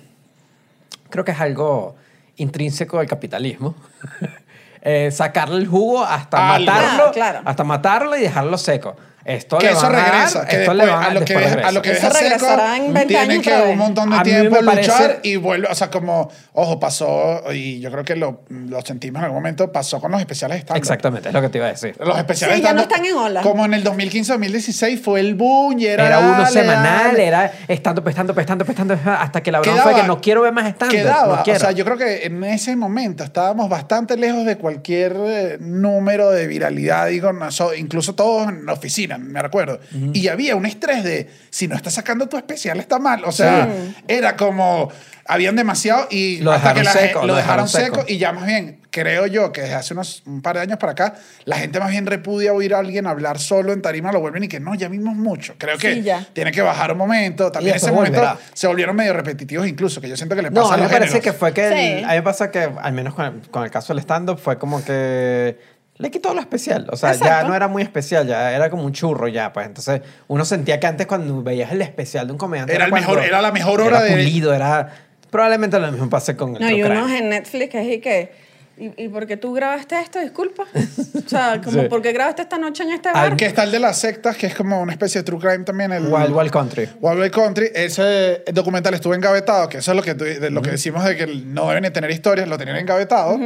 Creo que es algo intrínseco del capitalismo. [LAUGHS] Eh, sacarle el jugo hasta Algo. matarlo. Ah, claro. Hasta matarlo y dejarlo seco. Esto que le eso van a dar, regresa, que esto le después, van a lo que, deja- a lo que Eso deja seco, regresará en 20 tiene que un montón de A mí tiempo me parece- luchar y vuelve, o sea, como, ojo, pasó, y yo creo que lo, lo sentimos en algún momento, pasó con los especiales estándar. Exactamente, es lo que te iba a decir. Los especiales Sí, ya no están en ola. Como en el 2015-2016 fue el boom y era... Era uno dale, semanal, dale. era estando, pestando, pestando, pestando, hasta que la broma Quedaba- fue que no quiero ver más estando. Quedaba, no quiero. o sea, yo creo que en ese momento estábamos bastante lejos de cualquier eh, número de viralidad, digo, incluso todos en la oficina, me recuerdo. Y había un estrés de, si no estás sacando tu especial, está mal. O sea, era como, habían demasiado y Lo hasta que dejaron la seco, lo lo dejaron dejaron seco. seco. y ya más bien, creo yo que desde hace unos un par de años para acá, la gente más bien repudia oír a alguien hablar solo en tarima, lo vuelven y que no, ya vimos mucho. Creo que Sí, ya. tiene que bajar un momento. También ese momento volverá. se volvieron medio repetitivos incluso, que yo siento que le pasa No, a a mí me parece géneros. que fue que. el- Sí. a mí me pasa que, al menos con el, con el caso del stand-up, fue como que. Le quitó lo especial. O sea, ya no era muy especial, ya era como un churro ya. Pues entonces, uno sentía que antes cuando veías el especial de un comediante. Era el mejor- era la mejor hora era de- pulido, era. Probablemente lo mismo pase con el No, y unos en Netflix es y que... ¿Y, y por qué tú grabaste esto? Disculpa. O sea, [LAUGHS] como Sí. ¿por qué grabaste esta noche en este Al bar? Que está el de las sectas, que es como una especie de true crime también. El Wild Wild Country. Wild Wild Country. Ese documental estuvo engavetado, que eso es lo que, de lo que decimos de que no deben de tener historias, lo tenían engavetado.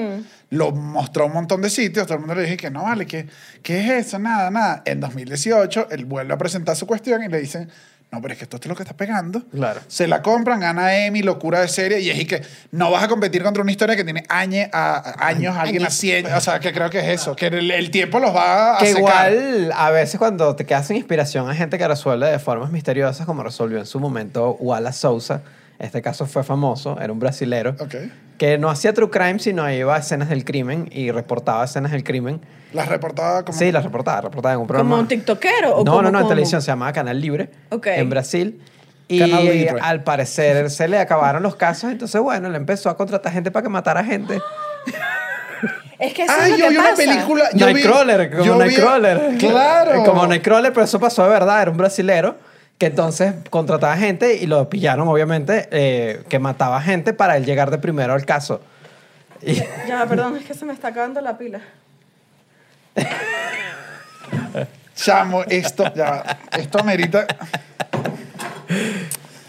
Lo mostró a un montón de sitios. Todo el mundo le dije que no, vale, ¿qué, ¿qué es eso? Nada, nada. En 2018, él vuelve a presentar su cuestión y le dicen, no, pero es que esto es lo que está pegando. Claro. Se la compran, gana Emmy, locura de serie, y es y que no vas a competir contra una historia que tiene añe- a- a- años, alguien haciendo. O sea, que creo que es eso, que el, el tiempo los va a Que secar. igual, a veces cuando te quedas sin inspiración, hay gente que resuelve de formas misteriosas, como resolvió en su momento Wallace Sousa. Este caso fue famoso, era un brasilero. Ok. Que no hacía true crime, sino iba a escenas del crimen y reportaba escenas del crimen. Las reportaba como... Sí, las reportaba, reportaba en un programa. ¿Como un tiktokero? O no, como- no, no, en televisión se llamaba Canal Libre. Ok. En Brasil. Y Canal al parecer se le acabaron los casos, entonces bueno, él empezó a contratar gente para que matara gente. Es que eso Ay, es yo lo vi que una pasa. película. yo vi- Nightcrawler, como yo vi- Nightcrawler. Claro. [LAUGHS] Como Nightcrawler, pero eso pasó de verdad, era un brasilero que entonces contrataba gente y lo pillaron, obviamente, eh, que mataba gente para él llegar de primero al caso. Y- Ya, perdón, es que se me está acabando la pila. Chamo, esto, ya, esto amerita.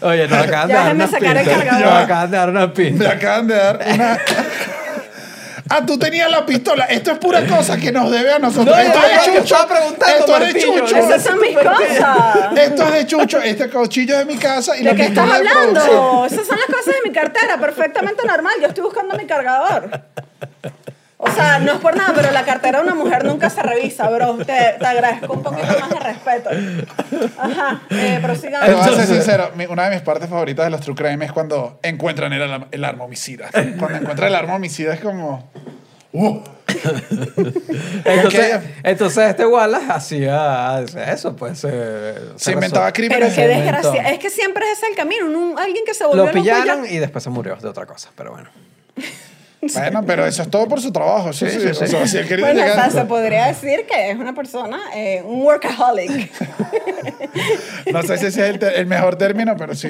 oye, nos acaban de dar déjame una sacar el cargador. Nos acaban de dar una Me acaban de dar una. Ah, tú tenías la pistola. Esto es pura cosa que nos debe a nosotros. No, esto es yo Chucho. estaba preguntando, Esto es de Martillo, Chucho. Esas son mis cosas. Esto es de Chucho. Este cuchillo es de mi casa y ¿De qué estás pistola de producción. hablando? Esas son las cosas de mi cartera, perfectamente normal. Yo estoy buscando mi cargador. Sea, no es por nada, pero la cartera de una mujer nunca se revisa, bro. Te, te agradezco un poquito más de respeto. Ajá, eh, Te prosigamos. voy a ser Entonces- sincero, mi- una de mis partes favoritas de los true crime es cuando encuentran el, el arma homicida. Cuando encuentran el arma homicida es como... Uh, [LAUGHS] Entonces, entonces este Wallace hacía eso, pues. eh, se inventaba Pero crímenes. qué inventó. desgracia. Es que siempre es ese el camino. un- alguien que se volvió Lo loco y ya- pillaron y después se murió de otra cosa, pero bueno. [LAUGHS] Bueno, pero eso es todo por su trabajo. Sí, sí, sí, O sí. sea, si él quería Bueno, o llegar- se [LAUGHS] podría decir que es una persona, eh, un workaholic. [LAUGHS] No sé si ese es el, el mejor término, pero sí.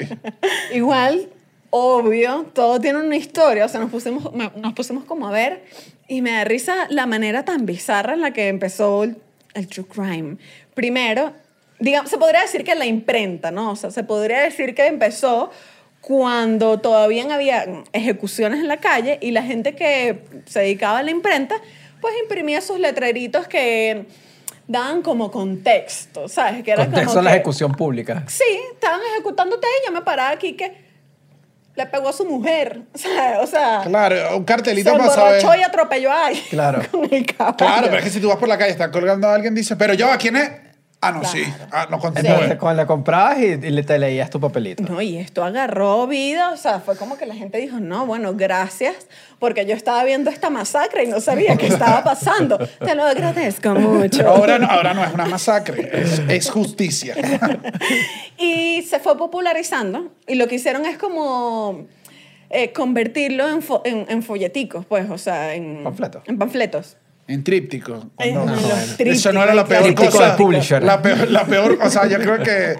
Igual, obvio, todo tiene una historia. O sea, nos pusimos, nos pusimos como a ver y me da risa la manera tan bizarra en la que empezó el, el true crime. Primero, digamos, se podría decir que la imprenta, ¿no? O sea, se podría decir que empezó cuando todavía había ejecuciones en la calle y la gente que se dedicaba a la imprenta, pues imprimía sus letreritos que daban como contexto, ¿sabes? Que era Contexto como en la que- ejecución pública. Sí, estaban ejecutándote y yo me paraba aquí que le pegó a su mujer. [LAUGHS] O sea, o sea Claro, un se cartelito para saber. emborrachó y atropelló a alguien Claro. [LAUGHS] con el caballo. Claro, pero es que si tú vas por la calle, están colgando a alguien, dice, pero yo, ¿a quién es? Ah, no, sí. Ah, no Entonces, continúe. cuando le comprabas y, y le te leías tu papelito. No, y esto agarró vida, o sea, fue como que la gente dijo, no, bueno, gracias, porque yo estaba viendo esta masacre y no sabía qué estaba pasando. [LAUGHS] Te lo agradezco mucho. Ahora no, ahora no es una masacre, es, es justicia. [LAUGHS] Y se fue popularizando y lo que hicieron es como eh, convertirlo en, fo- en, en folleticos, pues, o sea, en Panfletos. En panfletos. En tríptico. En Cuando- los Eso no era la peor Tríptico cosa. de publisher. La peor, la peor, o sea, yo creo que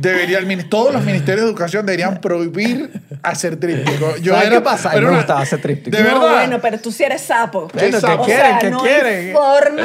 debería, el todos los ministerios de educación deberían prohibir hacer tríptico. Yo ¿Sabes era- qué pasa? A mí era me una- gustaba hacer tríptico. De No, verdad. bueno, pero tú sí eres sapo. Bueno, ¿qué quieren? ¿Qué no quieren? forma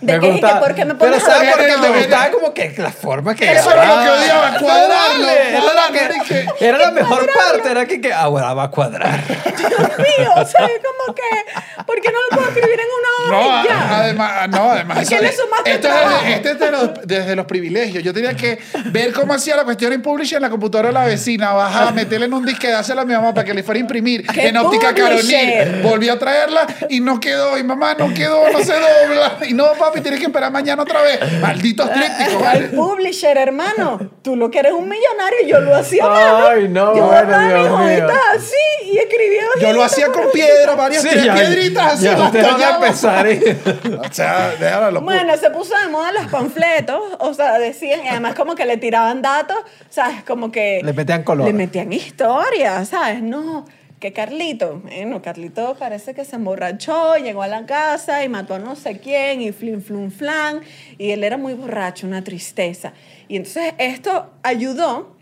¿De qué? gustaba- ¿Por qué me Pero pones a ¿sabes ver por qué me gustaba? Como que la forma que Eso era lo que odiaba, No, cuadrarlo, vale, era cuadrarlo, la era que- que- Era la mejor parte, era que, que ah, bueno, va a cuadrar. Dios mío, o sea, como que, ¿por qué no lo puedo escribir en una No, hora y ya? a- además, no, además. ¿A qué le sumaste esto es trabajo? desde, es de los, desde los privilegios. Yo tenía que ver cómo hacía la cuestión en publisher en la computadora de la vecina, bajar, meterle en un disque, dársela a mi mamá para que le fuera a imprimir ¿Qué en óptica? Caronil. Volví a traerla y no quedó. Y mamá, no quedó, no se dobla. Y no, papi, tienes que esperar mañana otra vez. Malditos trípticos, El ¿vale? publisher, hermano. Tú lo que eres un millonario, yo lo hacía. Ay, no, yo bueno, Dios mío. así y escribía Yo lo hacía con piedra, varias Sí, ya- piedritas así. ya van a empezar ahí. [LAUGHS] O sea, déjalo. Bueno, se puso de moda los panfletos, o sea, decían, y además como que le tiraban datos, ¿sabes? Como que... Le metían color. Le metían historia, ¿sabes? No, que Carlito, bueno, Carlito parece que se emborrachó, llegó a la casa y mató a no sé quién, y flin, flun, flan, y él era muy borracho, una tristeza. Y entonces esto ayudó,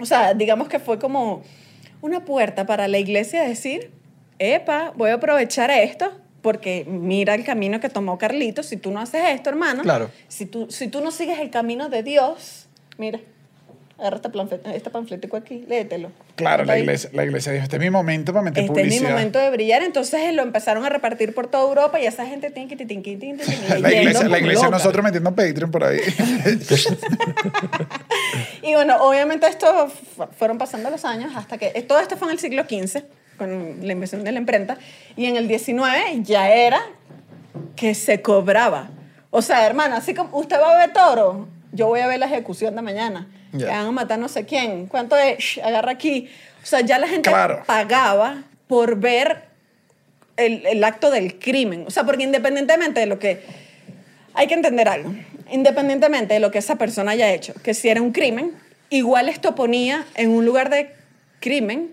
o sea, digamos que fue como una puerta para la iglesia decir, epa, voy a aprovechar esto, porque mira el camino que tomó Carlito, si tú no haces esto, hermano, Claro. si tú, si tú no sigues el camino de Dios, mira, agarra este, panflet- este panfletico aquí, léetelo. Claro, la iglesia, la iglesia dijo, este es mi momento para meter Este es mi publicidad. momento de brillar, entonces lo empezaron a repartir por toda Europa y esa gente tinqui, tinqui, tinqui, tinqui, La iglesia, la iglesia nosotros metiendo Patreon por ahí. [LAUGHS] Y bueno, obviamente esto fu- fueron pasando los años hasta que todo esto fue en el siglo XV, con la invención de la imprenta, y en el XIX ya era que se cobraba. O sea, hermano, así como usted va a ver toro, yo voy a ver la ejecución de mañana. Ya. Que van a matar no sé quién. ¿Cuánto es? Shh, agarra aquí. O sea, ya la gente Claro. pagaba por ver el, el acto del crimen. O sea, porque independientemente de lo que... Hay que entender algo. Independientemente de lo que esa persona haya hecho, que si era un crimen, igual esto ponía en un lugar de crimen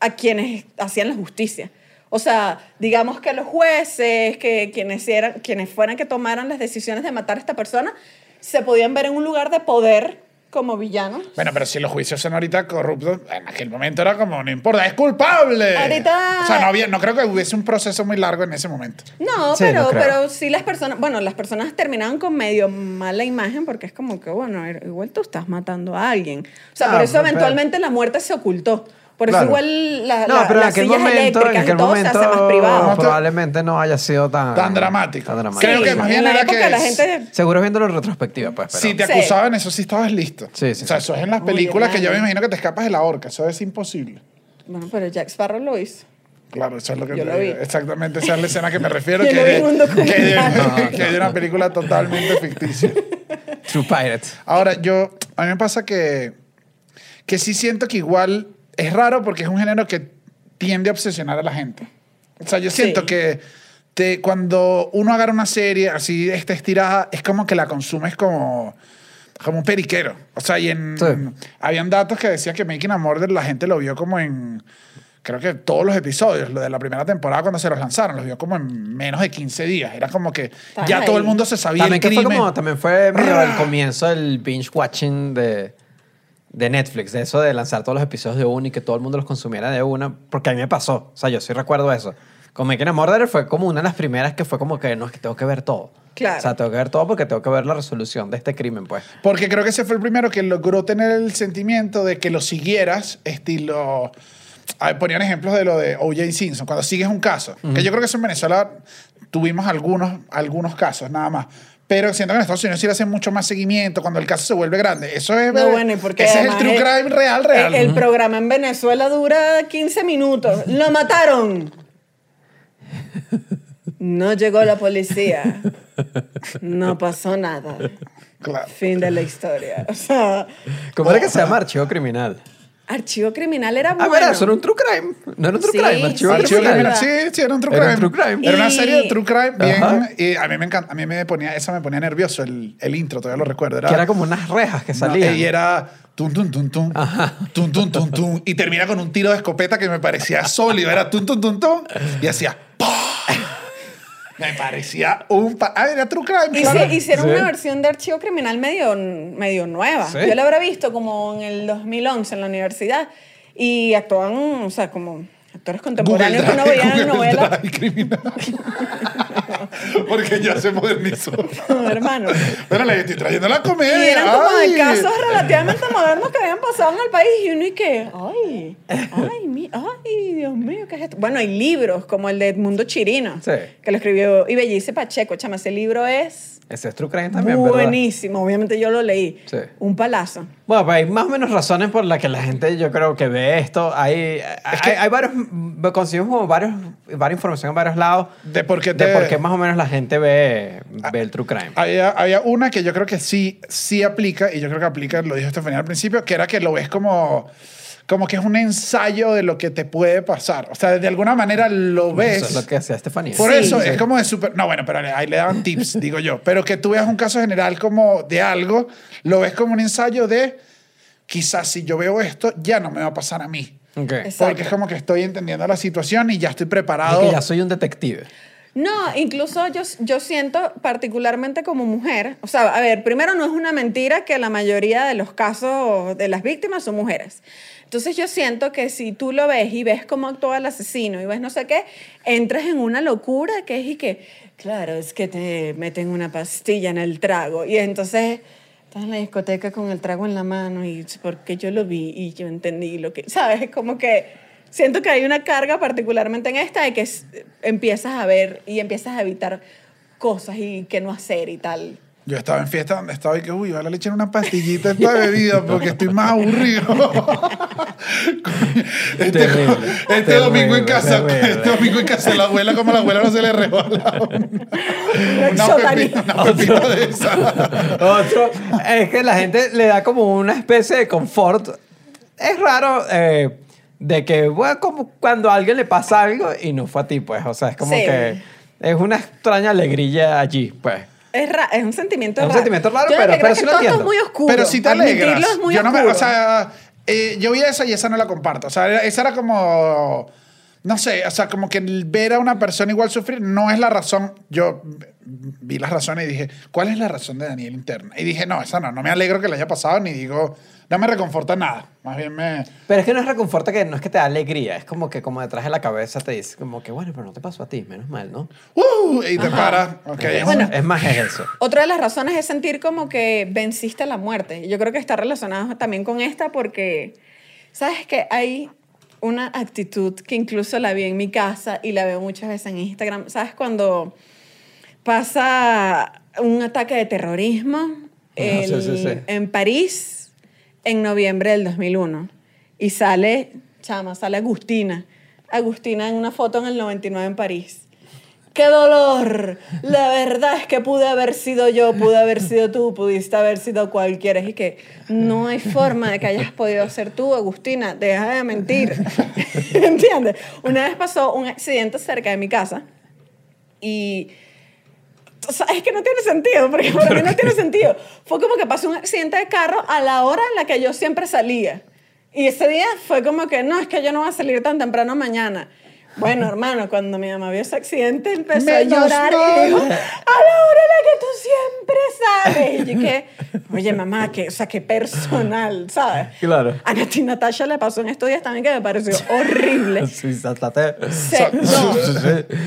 a quienes hacían la justicia. O sea, digamos que los jueces, que quienes, eran, quienes fueran que tomaran las decisiones de matar a esta persona, se podían ver en un lugar de poder como villanos. Bueno, pero si los juicios son ahorita corruptos, en aquel momento era como, no importa, es culpable. Ahorita- O sea, no, había, no creo que hubiese un proceso muy largo en ese momento. No, Sí, pero, no pero sí las personas, bueno, las personas terminaban con medio mala imagen porque es como que, bueno, igual tú estás matando a alguien. O sea, No, por eso pero- eventualmente la muerte se ocultó. Por eso Claro. igual la, No, la- pero en las aquel sillas momento, en aquel y todo momento se hace más privado. No te- probablemente no haya sido tan... Tan dramático. tan dramático. Creo que más bien era que la es- gente... Seguro viéndolo en retrospectiva, pues. Pero... Si te Sí. acusaban, eso sí estabas listo. Sí, sí, O sea, sí. eso es en las películas que yo me imagino que te escapas de la horca. Eso es imposible. Bueno, pero Jack Sparrow lo hizo. Claro, eso es lo que Yo te lo vi. Exactamente, esa es la escena que me [LAUGHS] refiero. Que, un que, de una película totalmente [LAUGHS] ficticia. True Pirate. Ahora, yo, a mí me pasa que, que sí siento que igual es raro porque es un género que tiende a obsesionar a la gente. O sea, yo siento Sí. que te, cuando uno agarra una serie así, esta estirada, es como que la consumes como, como un periquero. O sea, y en, Sí. habían datos que decían que Making a Murder la gente lo vio como en, creo que todos los episodios, lo de la primera temporada cuando se los lanzaron, los vio como en menos de 15 días. Era como que ya ahí. todo el mundo se sabía También, el que fue crimen. como, también fue medio el Ah. comienzo del binge watching de, de Netflix, de eso de lanzar todos los episodios de una y que todo el mundo los consumiera de una, porque a mí me pasó, o sea, yo sí recuerdo eso. Con Making a Murderer fue como una de las primeras que fue como que no, es que tengo que ver todo. Claro. O sea, tengo que ver todo porque tengo que ver la resolución de este crimen, pues. Porque creo que ese fue el primero que logró tener el sentimiento de que lo siguieras, estilo. a ver, ponían ejemplos de lo de O.J. Simpson, cuando sigues un caso. Que yo creo que eso en Venezuela tuvimos algunos, algunos casos, nada más. Pero siento que en Estados Unidos sí le hacen mucho más seguimiento cuando el caso se vuelve grande. Eso es. No, bueno, y porque ese es el true crime real, real. El, el programa en Venezuela dura 15 minutos. ¡Lo mataron! No llegó la policía. No pasó nada. Claro. Fin de la historia. O sea, ¿Cómo era que se llama Archivo Criminal? Archivo Criminal era bueno. Ah, verdad, eso era un true crime. No era un true crime, archivo, criminal. Sí, sí, era un true crime. Era, una serie de true crime bien. Y a mí me encanta, a mí me ponía, eso me ponía nervioso el, el intro, todavía lo recuerdo. Era, que era como unas rejas que salían. Y era tum, tum, tum, tum, Y termina con un tiro de escopeta que me parecía sólido. Era tum, tum, tum, tum. Y hacía ¡pah! Me parecía un... Pa ah, era True Crime, Y claro. hicieron Sí. una versión de Archivo Criminal medio, medio nueva. Sí. Yo la habré visto como en el 2011 en la universidad. Y actuaban, o sea, como actores Google contemporáneos que uno Drive, veía en Google novelas. [LAUGHS] [LAUGHS] Porque ya se modernizó. [LAUGHS] No, hermano. Pero le estoy trayendo la Y comedia. eran como ay. de casos relativamente modernos que habían pasado en el país y uno y que, ay, ay, mi, ay, Dios mío, ¿qué es esto? Bueno, hay libros como el de Edmundo Chirino, Sí. que lo escribió Ibellice Pacheco. Chama, ese libro es Ese es True Crime también, ¿verdad? buenísimo. Obviamente yo lo leí. Sí. Un palazo. Bueno, pues hay más o menos razones por las que la gente yo creo que ve esto. Hay, hay, que- hay varios, mm, conseguimos como varios, varias información en varios lados De por qué de por qué más o menos la gente ve, ve el True Crime. Había, había una que yo creo que sí, sí aplica, y yo creo que aplica, lo dijo Estefanía al principio, que era que lo ves como, como que es un ensayo de lo que te puede pasar. O sea, de alguna manera lo ves. Eso es lo que hacía Estefanía. Por Sí. eso Sí. es como de súper. No, bueno, pero ahí le daban tips, [LAUGHS] digo yo. Pero que tú veas un caso general como de algo, lo ves como un ensayo de quizás si yo veo esto, ya no me va a pasar a mí. Ok. Exacto. Porque es como que estoy entendiendo la situación y ya estoy preparado. Es que ya soy un detective. No, incluso yo, yo siento particularmente como mujer, o sea, a ver, primero no es una mentira que la mayoría de los casos de las víctimas son mujeres. Entonces yo siento que si tú lo ves y ves cómo actúa el asesino y ves no sé qué, entras en una locura que es y que, claro, es que te meten una pastilla en el trago y entonces estás en la discoteca con el trago en la mano y porque yo lo vi y yo entendí lo que, ¿sabes? Es como que siento que hay una carga particularmente en esta de que empiezas a ver y empiezas a evitar cosas y qué no hacer y tal. Yo estaba en fiesta donde estaba y que, uy, ahora le echen una pastillita a esta bebida [LAUGHS] porque estoy más aburrido. [LAUGHS] este Terrible, este terrible, domingo en casa, terrible. este domingo en casa la abuela, como la abuela no se le resbala una exotanía. pepita, una pepita de esa. Otro, es que la gente le da como una especie de confort. Es raro eh, de que, bueno, como cuando a alguien le pasa algo y no fue a ti, pues. O sea, es como Sí. que es una extraña alegría allí, pues. Es, ra- es un sentimiento Es un raro. sentimiento raro, Yo pero- creo pero que sí lo todo entiendo. es muy oscuro. Pero si te Admitirlo alegras. es muy yo no me, oscuro. o sea, eh, yo vi esa y esa no la comparto. O sea, era- esa era como, no sé, o sea, como que el ver a una persona igual sufrir no es la razón. Yo vi las razones y dije, ¿cuál es la razón de Daniel interna? Y dije, no, esa no, no me alegro que le haya pasado ni digo, no me reconforta nada. Más bien me... Pero es que no es reconforta que no es que te da alegría, es como que como detrás de la cabeza te dice como que bueno, pero no te pasó a ti, menos mal, ¿no? ¡Uh! Y te para. Ok, es Bueno. es más es eso. Otra de las razones es sentir como que venciste la muerte. Y Yo creo que está relacionado también con esta porque, ¿sabes que Hay una actitud que incluso la vi en mi casa y la veo muchas veces en Instagram. ¿Sabes cuando pasa un ataque de terrorismo sí, sí, sí. en París en noviembre del 2001? Y sale, chama, sale Agustina. Agustina en una foto en el 99 en París. ¡Qué dolor! La verdad es que pude haber sido yo, pude haber sido tú, pudiste haber sido cualquiera. Y que no hay forma de que hayas podido ser tú, Agustina. Deja de mentir. [LAUGHS] ¿Entiendes? Una vez pasó un accidente cerca de mi casa y... O sea, es que no tiene sentido, porque para mí no tiene sentido. Fue como que pasó un accidente de carro a la hora en la que yo siempre salía. Y ese día fue como que, no, es que yo no voy a salir tan temprano mañana. Bueno, hermano, cuando mi mamá vio ese accidente empezó Menos a llorar y dijo, a la hora en la que tú siempre sales. Y yo que, oye, mamá, que, o sea, qué personal, ¿sabes? Claro. A Nati Natasha le pasó en estos días también que me pareció horrible. [LAUGHS] Sí, saltate. Se- no,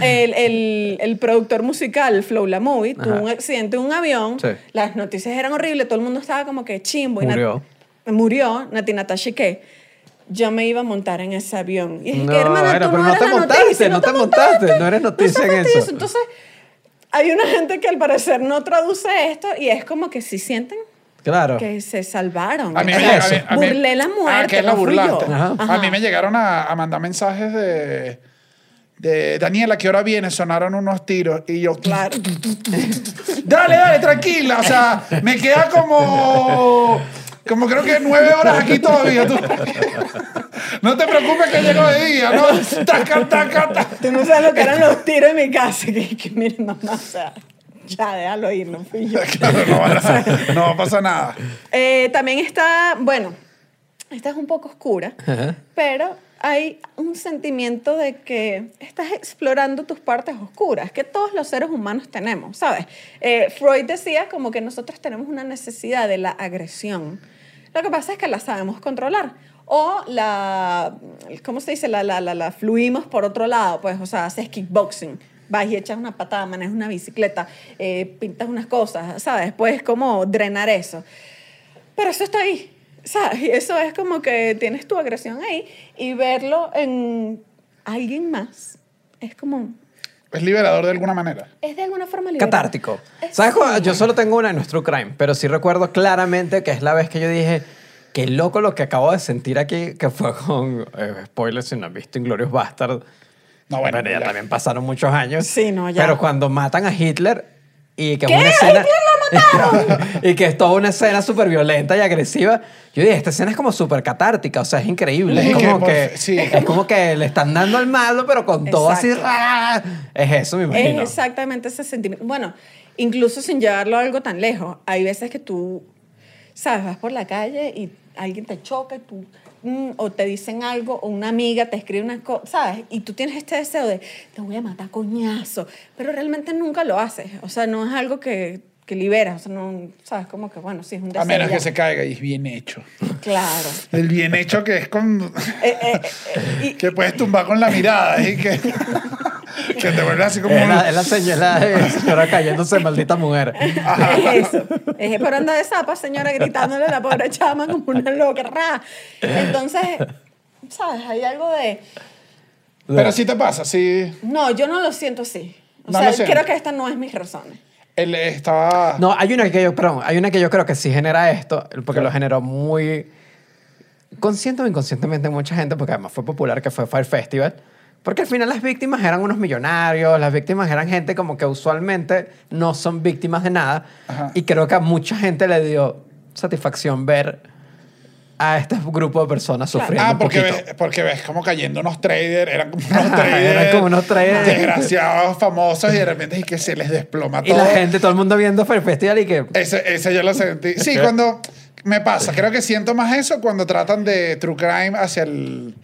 el, el, el productor musical, Flow La Movie, tuvo Ajá. un accidente en un avión. Sí. Las noticias eran horribles, todo el mundo estaba como que chimbo. y Nat- Murió. murió, Nati Natasha, ¿qué? Yo me iba a montar en ese avión. Y es No, que, hermana, era, tú pero no no eres te la montaste, noticia, no te montaste, no eres noticia en noticia. eso. Entonces, hay una gente que al parecer no traduce esto y es como que si sienten Claro. que se salvaron. A mí me Es llega- eso. a mí- a mí- Burlé la muerte, Ah, que la no fui burlaste. yo. Ajá. Ajá. A mí me llegaron a, a mandar mensajes de, de Daniela, ¿qué hora viene? Sonaron unos tiros y yo, Claro. [LAUGHS] dale, dale, tranquila. O sea, me queda como, como creo que nueve horas aquí todavía. tú. No te preocupes que llego de día, ¿no? Taca, taca, taca. Tú no sabes lo que eran los tiros en mi casa. Que, que mire, mamá, o sea, ya déjalo ir, no fui yo. Claro, no, va a- no va a pasar nada. Eh, también está, bueno, esta es un poco oscura, Ajá. pero hay un sentimiento de que estás explorando tus partes oscuras, que todos los seres humanos tenemos, ¿sabes? Eh, Freud decía como que nosotros tenemos una necesidad de la agresión. Lo que pasa es que la sabemos controlar. O la, ¿cómo se dice? La, la, la, la fluimos por otro lado, pues, o sea, haces kickboxing. vas y echas una patada, manejas una bicicleta, eh, pintas unas cosas, ¿sabes? Puedes como drenar eso. Pero eso está ahí, ¿sabes? Y eso es como que tienes tu agresión ahí y verlo en alguien más es como... Es liberador de alguna manera. Es de alguna forma liberador. Catártico. Es- ¿Sabes? sí. Yo solo tengo una en nuestro crime, pero sí recuerdo claramente que es la vez que yo dije, qué loco lo que acabo de sentir aquí, que fue con, eh, spoilers si no han visto Inglorious Bastard. No, bueno, Pero ya, ya. también pasaron muchos años. Sí, no, ya. Pero cuando matan a Hitler y que ¿Qué? es una ¿A escena... Hitler [LAUGHS] y que es toda una escena súper violenta y agresiva. Yo dije, esta escena es como súper catártica, o sea, es increíble. Es como que, sí. es como que le están dando al malo, pero con todo así. ¡ra! Es eso, me imagino. Es exactamente ese sentimiento. Bueno, incluso sin llevarlo a algo tan lejos, hay veces que tú, sabes, vas por la calle y alguien te choca y tú, mm, o te dicen algo, o una amiga te escribe una cosa, ¿sabes? Y tú tienes este deseo de, te voy a matar coñazo, pero realmente nunca lo haces. O sea, no es algo que, que liberas, o sea, no, ¿sabes? Como que, bueno, sí, es un deseo. A menos ya. que se caiga y es bien hecho. Claro. El bien hecho que es con... [LAUGHS] Eh, eh, eh, y- que puedes tumbar con la mirada y que, [LAUGHS] que te vuelves así como... Es la, es la señora, de señora cayéndose, maldita mujer. Es eso. Es por anda de zapa, señora, gritándole a la pobre chama como una loca. ra. Entonces, ¿sabes? Hay algo de... Pero sí te pasa, sí. No, yo no lo siento así. O No sea, creo que estas no es mis razones. Él estaba... No, hay una que yo, perdón, hay una que yo creo que sí genera esto, porque lo generó muy consciente o inconscientemente mucha gente, porque además fue popular, que fue Fire Festival. Porque al final las víctimas eran unos millonarios, las víctimas eran gente como que usualmente no son víctimas de nada. Ajá. Y creo que a mucha gente le dio satisfacción ver a este grupo de personas sufriendo Ah, un porque poquito. ves, porque ves como cayendo unos traders, eran como [LAUGHS] unos traders. eran como unos traders. Desgraciados, famosos, y de repente es que se les desploma Y todo. la gente, todo el mundo viendo Fire Festival y que... Ese, ese yo lo sentí. Sí, cuando me pasa, creo que siento más eso cuando tratan de true crime hacia el,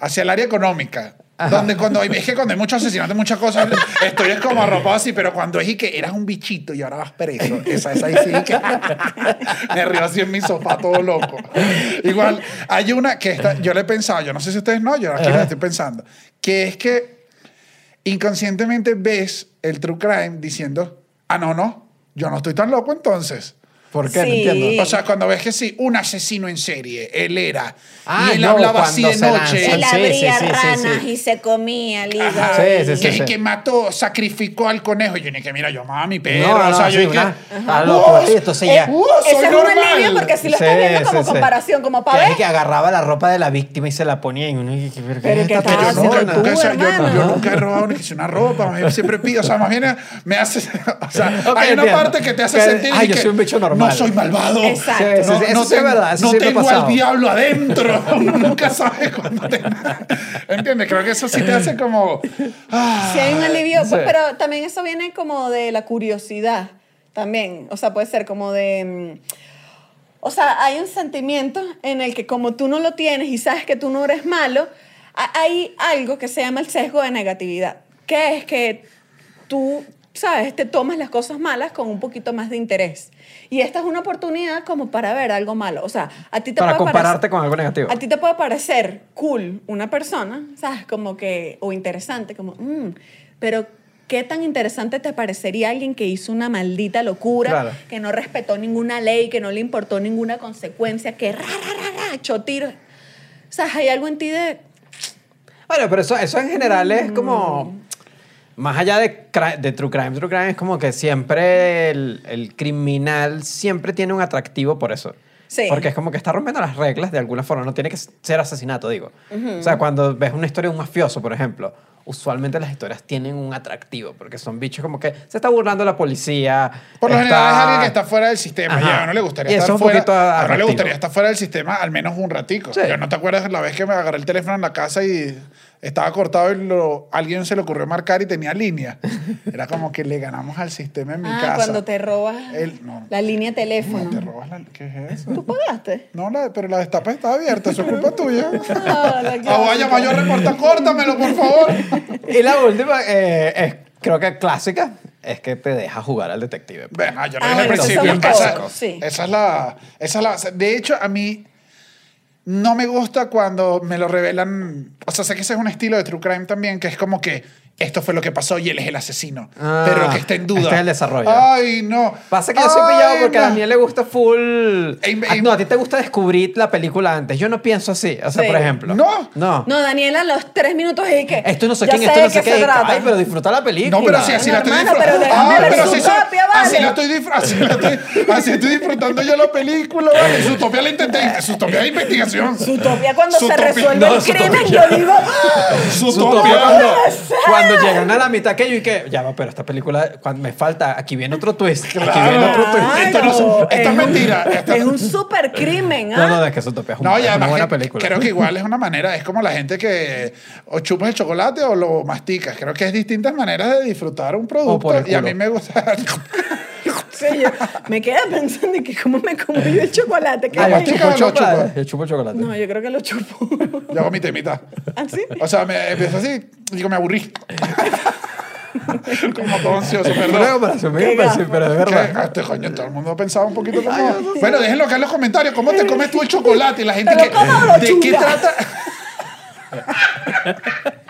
hacia el área económica. Donde cuando hay, es que cuando hay muchos asesinatos, muchas cosas, estoy es como arropado así, pero cuando es y que eras un bichito y ahora vas preso, esa, esa ahí sí que [LAUGHS] me río así en mi sofá todo loco. Igual, hay una que esta, yo le he pensado, yo no sé si ustedes no, yo aquí les estoy pensando, que es que inconscientemente ves el true crime diciendo, ah, no, no, yo no estoy tan loco entonces. ¿Por qué? No Sí. entiendo. O sea, cuando ves que sí, un asesino en serie, él era, Ah, y él no, hablaba así de se noche, lanzan. Él abría sí, sí, sí, ranas sí. y se comía el hígado. Ajá. Sí, sí, sí. que, que mató, sacrificó al conejo. Y yo ni que, mira, yo amaba a mi perro. No, no, o sea, yo dije, una- a "Uh, lo sí, entonces ya. uh, Ese es un normal". alivio porque si lo Sí, estás viendo como sí, sí. comparación, como Que para ver. que agarraba la ropa de la víctima y se la ponía y uno... y que, ¿pero Pero es ¿qué esta estás Yo nunca, he robado ni que sea una ropa, siempre pido, o sea, más bien me hace, [LAUGHS] o sea, hay una parte que te hace Que- sentir ay, yo que soy un bicho normal. No soy malvado. Exacto. Sí, sí, No, sí, tengo- verdad, no tengo al diablo adentro. [LAUGHS] Nunca sabes cuándo te... [LAUGHS] ¿Entiendes? Creo que eso sí te hace como... ah, Sí hay un alivio, Sí. pues, pero también eso viene como de la curiosidad también. O sea, puede ser como de... mm, O sea, hay un sentimiento en el que como tú no lo tienes y sabes que tú no eres malo, ha- hay algo que se llama el sesgo de negatividad, que es que tú, sabes, te tomas las cosas malas con un poquito más de interés. Y esta es una oportunidad como para ver algo malo. O sea, a ti te Para puede compararte parecer- con algo negativo. a ti te puede parecer cool una persona, ¿sabes? Como que, o interesante, como, mm, pero ¿qué tan interesante te parecería alguien que hizo una maldita locura, Claro. que no respetó ninguna ley, que no le importó ninguna consecuencia, que ra, ra, ra, ra, echó tiros? O sea, hay algo en ti de, Bueno, pero eso, eso en general es Mm. como... Más allá de, de True Crime, True Crime es como que siempre el, el criminal siempre tiene un atractivo por eso. Sí. Porque es como que está rompiendo las reglas de alguna forma. No tiene que ser asesinato, digo. O sea, cuando ves una historia de un mafioso, por ejemplo, usualmente las historias tienen un atractivo porque son bichos como que se está burlando la policía. Por lo está- general es alguien que está fuera del sistema. Ajá. Y a uno le gustaría estar fuera. uno le gustaría estar fuera del sistema al menos un ratico. Sí. Yo no te acuerdas la vez que me agarré el teléfono en la casa y estaba cortado y lo, alguien se le ocurrió marcar y tenía línea. Era como que le ganamos al sistema en mi ah, casa. cuando te robas El- no. la línea de teléfono. No, te robas la... ¿Qué es eso? ¿Tú pagaste? No, la- pero la destapa está abierta. Eso es culpa tuya. [LAUGHS] Ah, Ah, vaya, mayor reporta, córtamelo, por favor. [LAUGHS] Y la última, eh, es, creo que clásica, es que te deja jugar al detective. Bueno, yo lo Ah, dije al principio. Esa, sí. esa es la, esa es la. De hecho, a mí no me gusta cuando me lo revelan. O sea, sé que ese es un estilo de true crime también, que es como que esto fue lo que pasó y él es el asesino. Ah, pero que está en duda. este es el desarrollo. Ay, no. Pasa que yo soy pillado porque a no. Daniel le gusta full. Ey, Ah, ey, no, a ti te gusta descubrir la película antes. Yo no pienso así. O sea, Sí. por ejemplo. No. No. No, Daniela, a los tres minutos y que. Esto no sé quién, esto no sé qué. Ay, pero disfruta la película. No, pero si así la estoy disfrutando. ver pero su si soy- copia, vale. así la estoy disfr- así la estoy, así estoy disfrutando yo la película, vale. Su topia la intenté. Su topia de investigación. Utopía cuando se resuelve No, el crimen, yo digo. ¡ah! Su Su topia. topia cuando. Cuando llegan a la mitad que yo y que ya va, pero esta película cuando me falta, aquí viene otro twist, aquí viene otro twist. Claro, Esto no es- esto es un- mentira, esto- Es un super crimen, ¿ah? No, no, es que Zootopia es, un- No, es una buena que película. creo que igual es una manera, es como la gente que o chupas el chocolate o lo masticas. Creo que es distintas maneras de disfrutar un producto y a mí me gusta. [LAUGHS] Yo me quedé pensando en que cómo me como yo el chocolate. ¿Qué Ah, chupo chocolate. Yo chupo el chocolate. No, yo creo que lo chupo. [LAUGHS] Yo hago mi temita. ¿Ah, sí? O sea, me empiezo así y digo, me aburrí. [LAUGHS] como todo ansioso, una perdón. comparación Qué muy imbécil, gafo. pero es ¿Qué? verdad. Este coño, todo el mundo pensaba un poquito como. Bueno, déjenlo acá en los comentarios. ¿Cómo te comes tú el chocolate? Y la gente ¿Te lo que. lo ¿De qué trata? [LAUGHS]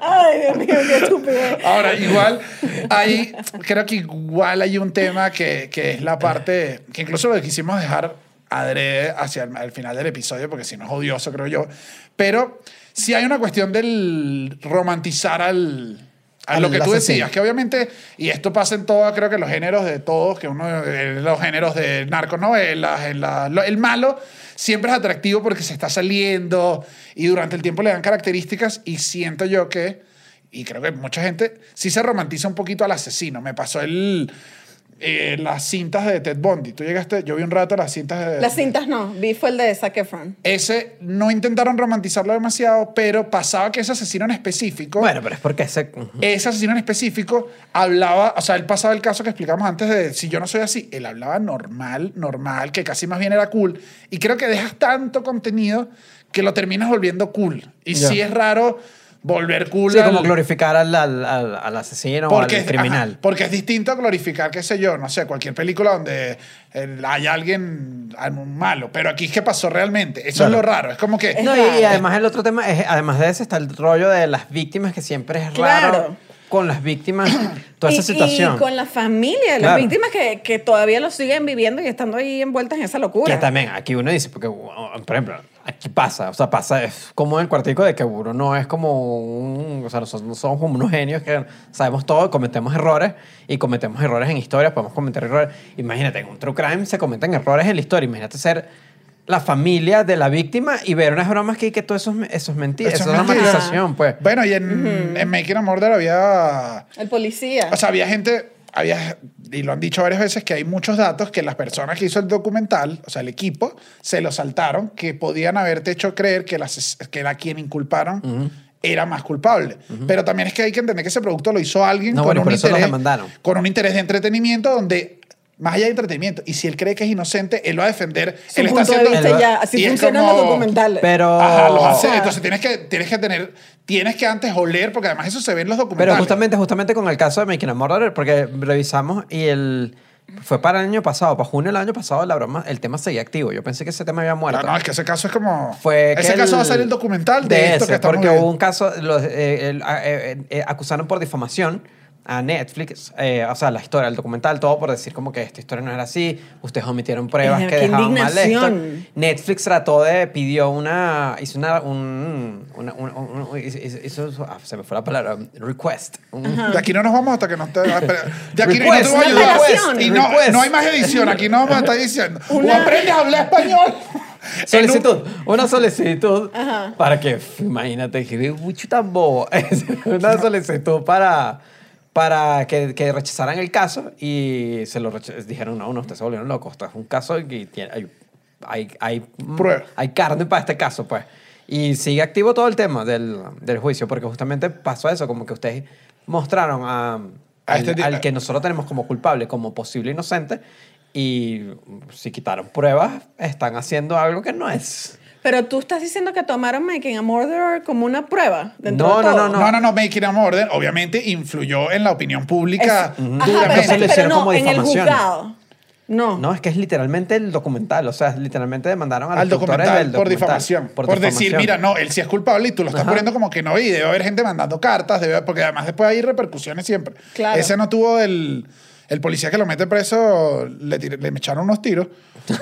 Ay, Dios mío, qué estúpido. Ahora, igual, hay, creo que igual hay un tema que, que es la parte, que incluso lo quisimos dejar adrede hacia el, al final del episodio, porque si no es odioso, creo yo. Pero sí hay una cuestión del romantizar al... A lo que tú asesino. decías, que obviamente, y esto pasa en todo, creo que los géneros de todos, que uno, en los géneros de narconovelas, en la, lo- el malo, siempre es atractivo porque se está saliendo y durante el tiempo le dan características y siento yo que, y creo que mucha gente sí se romantiza un poquito al asesino. Me pasó el, eh, las cintas de Ted Bundy. Tú llegaste, yo vi un rato las cintas de... Las cintas no, vi fue el de Zac Efron. Ese no intentaron romantizarlo demasiado, pero pasaba que ese asesino en específico... Bueno, pero es porque ese... ese asesino en específico hablaba, o sea, él pasaba el caso que explicamos antes de si yo no soy así, él hablaba normal, normal, que casi más bien era cool. Y creo que dejas tanto contenido que lo terminas volviendo cool. Y Ya. sí es raro volver cool. Sí, al- como glorificar al, al, al, al asesino o porque, al es- criminal. ajá, porque es distinto a glorificar, qué sé yo, no sé, cualquier película donde eh, hay alguien malo. Pero aquí es que pasó realmente. Eso Claro. es lo raro. Es como que... No, y, y además el otro tema es, además de ese está el rollo de las víctimas, que siempre es Claro. raro con las víctimas, [CLEARS THROAT] toda esa y, situación. y con la familia de las Claro. víctimas que, que todavía lo siguen viviendo y estando ahí envueltas en esa locura. Que también, aquí uno dice, porque, por ejemplo, aquí pasa, o sea, pasa, es como en el cuartico de que uno no es como un, o sea, nosotros no somos como unos genios que sabemos todo, cometemos errores y cometemos errores en historias, podemos cometer errores. Imagínate, en un true crime se cometen errores en la historia, imagínate ser la familia de la víctima y ver unas bromas que, que todo eso es, eso es mentira, Eso eso, es es mentira. dramatización, pues. Bueno, y en, en Making a Murder había... El policía. O sea, había gente, había, y lo han dicho varias veces, que hay muchos datos que las personas que hizo el documental, o sea, el equipo, se lo saltaron, que podían haberte hecho creer que, las, que era quien inculparon. Era más culpable. Pero también es que hay que entender que ese producto lo hizo alguien No, con, bueno, un interés, con un interés de entretenimiento donde, más allá de entretenimiento, y si él cree que es inocente, él va a defender. Su él punto de haciendo- vista él va- ya, así y funcionan como- los documentales. Pero, Ajá, los hace. sea- Entonces tienes que, tienes que tener, tienes que antes oler, porque además eso se ve en los Pero documentales. justamente, justamente con el caso de Making a Murderer, porque revisamos y el... Fue para el año pasado, para junio del año pasado, la broma, el tema seguía activo. Yo pensé que ese tema había muerto. No, no, es que ese caso es como. fue ese caso va a el- ser el documental de, esto ese, que estamos porque viendo. hubo un caso los, eh, el- eh, eh, acusaron por difamación a Netflix eh, o sea la historia el documental todo por decir como que esta historia no era así ustedes omitieron pruebas Ay, que dejaban mal esto. Netflix trató de pidió una hizo una un, una- un- un- hizo- hizo- ah, se me fue la palabra request un- De aquí no nos vamos hasta que nos te. ah. De aquí no Request, te voy a ayudar. Y no, Request. no hay más edición. Aquí no vamos a estar diciendo. O Una- aprendes a hablar español. [LAUGHS] en un- Solicitud, una solicitud Ajá. para que, imagínate, que mucho tan bobo, [LAUGHS] una solicitud para, para que, que rechazaran el caso y se lo dijeron, no, no, ustedes se volvieron locos, esto es un caso y tiene- hay, hay, hay, hay carne para este caso, pues. Y sigue activo todo el tema del, del juicio, porque justamente pasó eso, como que ustedes mostraron a, A este al que nosotros tenemos como culpable, como posible inocente, y si quitaron pruebas, están haciendo algo que no es. Pero tú estás diciendo que tomaron Making a Murderer como una prueba dentro No, de no, todo. no, No, no, no. Making a Murder obviamente influyó en la opinión pública. Es- Ajá, pero, no, como en el difamación. juzgado. No. No, es que es literalmente el documental. O sea, literalmente demandaron a los al documental del por documental, difamación. Por, decir, difamación. mira, no, él sí es culpable y tú lo estás Ajá. poniendo como que no. Y debe haber gente mandando cartas, debe, porque además después hay repercusiones siempre. Claro. Ese no tuvo el. El policía que lo mete preso, le, tir- le echaron unos tiros.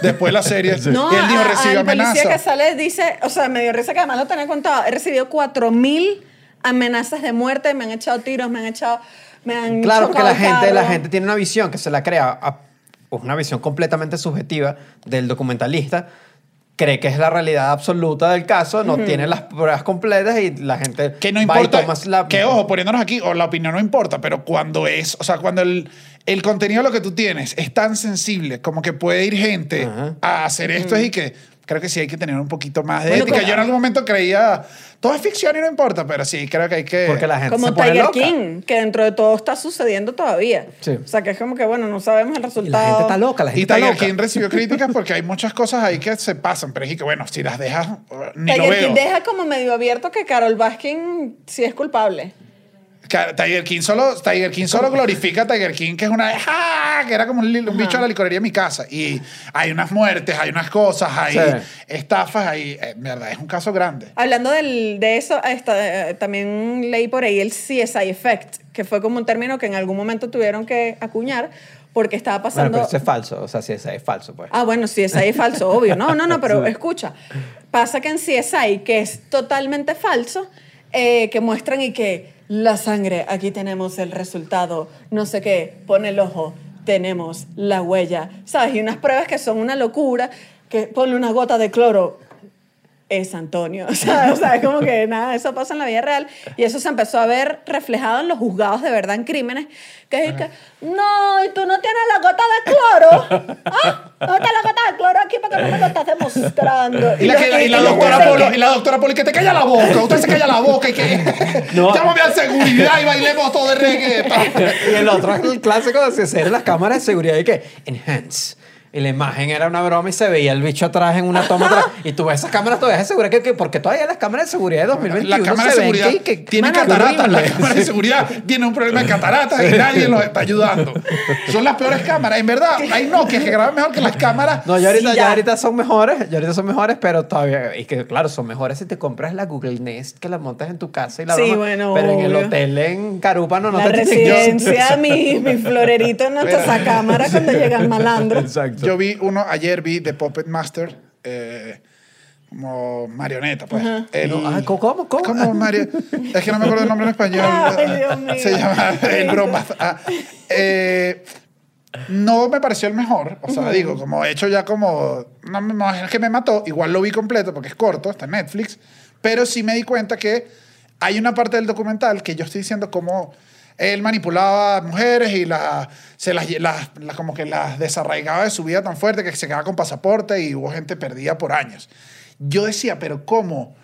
Después de la serie. [LAUGHS] No, y él dijo, a- recibió al policía que sale dice, o sea, me dio risa que además lo tenía contado, he recibido 4000 amenazas de muerte, me han echado tiros, me han echado, me han Claro, porque chocado la gente, la carros. gente tiene una visión que se la crea, a- una visión completamente subjetiva del documentalista. Cree que es la realidad absoluta del caso, no tiene las pruebas completas y la gente Que no va y importa. toma la- Que ojo, poniéndonos aquí, o la opinión no importa, pero cuando es, o sea, cuando el, el contenido de lo que tú tienes es tan sensible como que puede ir gente Ajá. a hacer esto y que creo que sí hay que tener un poquito más de Bueno, ética. como- Yo en algún momento creía, todo es ficción y no importa, pero sí, creo que hay que... Porque la gente Como se pone Tiger loca. King, que dentro de todo está sucediendo todavía. Sí. O sea, que es como que, bueno, no sabemos el Y resultado. la gente está loca, la gente Y está Tiger loca. King recibió [LAUGHS] críticas porque hay muchas cosas ahí que se pasan, pero es que, bueno, si las dejas, ni lo Tiger veo. King deja como medio abierto que Carol Baskin sí es culpable. Tiger King solo, Tiger King solo glorifica a Tiger King, que es una. ¡Ah! Que era como un, bicho de la licorería en mi casa. Y hay unas muertes, hay unas cosas, hay Sí. estafas, hay. eh, En verdad, es un caso grande. Hablando del- de eso, esta, eh, también leí por ahí el CSI Effect, que fue como un término que en algún momento tuvieron que acuñar porque estaba Bueno, pasando... pero eso es falso, o sea, eso es falso, pues. Ah, bueno, CSI es falso, obvio. No, no, no, pero [LAUGHS] escucha. Pasa que en CSI, que es totalmente falso, eh, que muestran y que la sangre, aquí tenemos el resultado, no sé qué, pone el ojo, tenemos la huella, ¿sabes? Y unas pruebas que son una locura, que ponle una gota de cloro, es Antonio. [LAUGHS] O sea, o sea, es como que nada, eso pasa en la vida real. Y eso se empezó a ver reflejado en los juzgados de verdad en crímenes. Que es que, no, y tú no tienes la gota de cloro. [LAUGHS] ¿Ah? ¿Dónde está la gota de cloro aquí? Porque no me lo estás demostrando. Y la, los- que- y la los doctora Polo, que- y la doctora Polo, y que te calla la boca. Usted se calla la boca y que. No. [LAUGHS] Llámame a seguridad y bailemos todo de reggae. y el otro es el clásico de hacer las cámaras de seguridad y que enhance. Y la imagen era una broma y se veía el bicho atrás en una toma atrás. [LAUGHS] Y tú ves esas cámaras todavía de seguridad. Que, que- porque todavía las cámaras de seguridad de 2021 La cámara de se ven seguridad que- que- tiene cataratas. La cámara de [LAUGHS] seguridad tiene un problema de cataratas y nadie los está ayudando. Son las peores cámaras. En verdad, hay Nokia que graban mejor que las cámaras. No, ya ahorita, Sí, ya. ya. ahorita son mejores, ya ahorita son mejores, pero todavía, y que claro, son mejores si te compras la Google Nest que la montas en tu casa y la Sí, broma, bueno, pero en el obvio. hotel en Carúpano no La te tienen- residencia, mi, mi florerito no está esa cámara cuando llega el malandro. Exacto. Yo vi uno, ayer vi The Puppet Master, eh, como marioneta, pues. El- No, ah, ¿cómo? ¿Cómo? Como Mario- Es que no me acuerdo el nombre en español. [LAUGHS] Ay, Dios mío. Se llama El Broma. Ah, eh, no me pareció el mejor. O sea, digo, como he hecho ya como... No, me- no es que me mató. Igual lo vi completo porque es corto, está en Netflix. Pero sí me di cuenta que hay una parte del documental que yo estoy diciendo como él manipulaba mujeres y las, se las, las- las- como que las desarraigaba de su vida tan fuerte que se quedaba con pasaporte y hubo gente perdida por años. Yo decía, pero ¿cómo?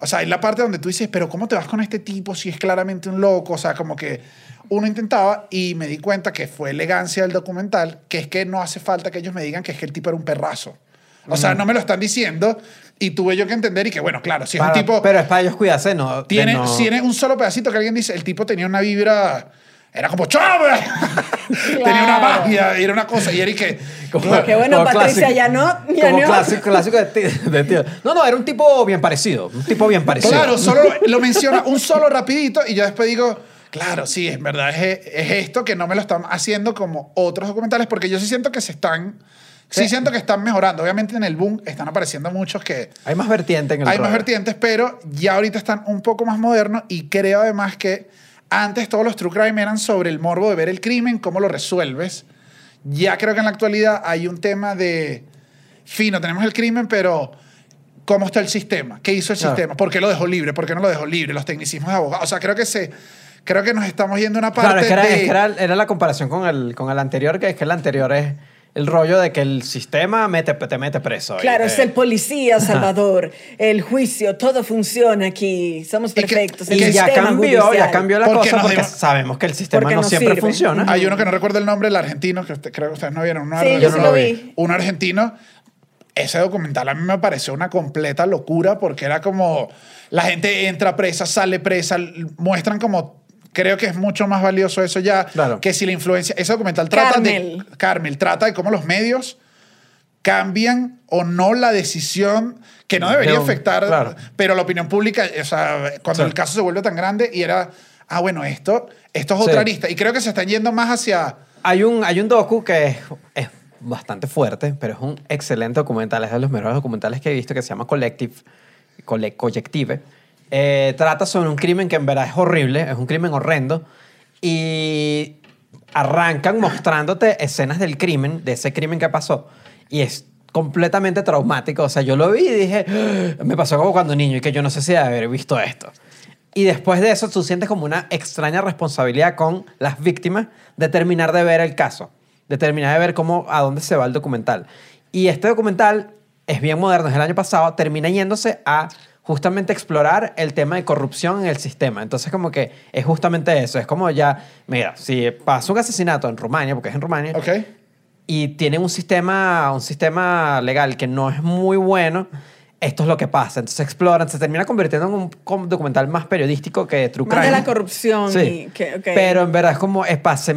O sea, hay la parte donde tú dices, pero ¿cómo te vas con este tipo si es claramente un loco? O sea, como que uno intentaba y me di cuenta que fue elegancia del documental, que es que no hace falta que ellos me digan que es que el tipo era un perrazo. O sea, no me lo están diciendo y tuve yo que entender y que, bueno, claro, si es Para- un tipo... pero es para ellos cuidarse, ¿no? Tiene, no- tiene un solo pedacito que alguien dice, el tipo tenía una vibra, era como ¡Chávez! [LAUGHS] tenía una Claro. magia, y era una cosa, y era y que... Como- Que bueno, como Patricia clásico- ya no. Ya Como no. clásico, clásico de, ti- de tío. No, no, era un tipo bien parecido. Un tipo bien parecido. Claro, solo lo, lo menciona un solo rapidito y yo después digo, claro, sí, en verdad es, es esto que no me lo están haciendo como otros documentales, porque yo sí siento que se están... Sí, Sí. siento que están mejorando. Obviamente en el boom están apareciendo muchos que... Hay más vertiente en el Hay más vertientes, pero ya ahorita están un poco más modernos y creo además que antes todos los true crime eran sobre el morbo de ver el crimen, cómo lo resuelves. Ya creo que en la actualidad hay un tema de, fino, tenemos el crimen, pero ¿cómo está el sistema? ¿Qué hizo el Claro. sistema? ¿Por qué lo dejó libre? ¿Por qué no lo dejó libre? Los tecnicismos de abogados. O sea, creo que se... Creo que nos estamos yendo a una parte Claro, es que, era, de... es que era, era la comparación con el, con el anterior, que es que el anterior es el rollo de que el sistema mete, te mete preso. y Claro, te- es el policía Salvador, el juicio, todo funciona aquí, somos que- perfectos. y el Y ya cambió, ya cambió la cosa porque dimos- sabemos que el sistema no siempre sirve. funciona. Hay uno que no recuerdo el nombre, el argentino, que usted- creo que ustedes no vieron. uno Sí, yo no sí lo vi. vi. un argentino. Ese documental a mí me pareció una completa locura porque era como la gente entra presa, sale presa, muestran como creo que es mucho más valioso eso ya Claro. que si la influencia. Ese documental trata Carmel. de. Carmel trata de cómo los medios cambian o no la decisión que no debería afectar, claro. pero la opinión pública, o sea, cuando Sí. el caso se vuelve tan grande y era, ah, bueno, esto, esto es Sí. otra arista. Y creo que se están yendo más hacia... Hay un, hay un docu que es, es bastante fuerte, pero es un excelente documental. Es de los mejores documentales que he visto que se llama Collective. Colle- Collective. Eh, trata sobre un crimen que en verdad es horrible, es un crimen horrendo. Y arrancan mostrándote escenas del crimen, de ese crimen que pasó. Y es completamente traumático. O sea, yo lo vi y dije, "Ah", me pasó como cuando niño y que yo no sé si haber visto esto. Y después de eso, tú sientes como una extraña responsabilidad con las víctimas de terminar de ver el caso, de terminar de ver cómo, a dónde se va el documental. Y este documental es bien moderno, es el año pasado, termina yéndose a justamente explorar el tema de corrupción en el sistema. Entonces, como que es justamente eso. Es como ya, mira, si pasa un asesinato en Rumania, porque es en Rumania, ¿Ok? y tienen un sistema, un sistema legal que no es muy bueno, esto es lo que pasa. Entonces exploran, se termina convirtiendo en un documental más periodístico que True Más de Crime. la corrupción. Sí. y que- ok. Pero en verdad es como, es se,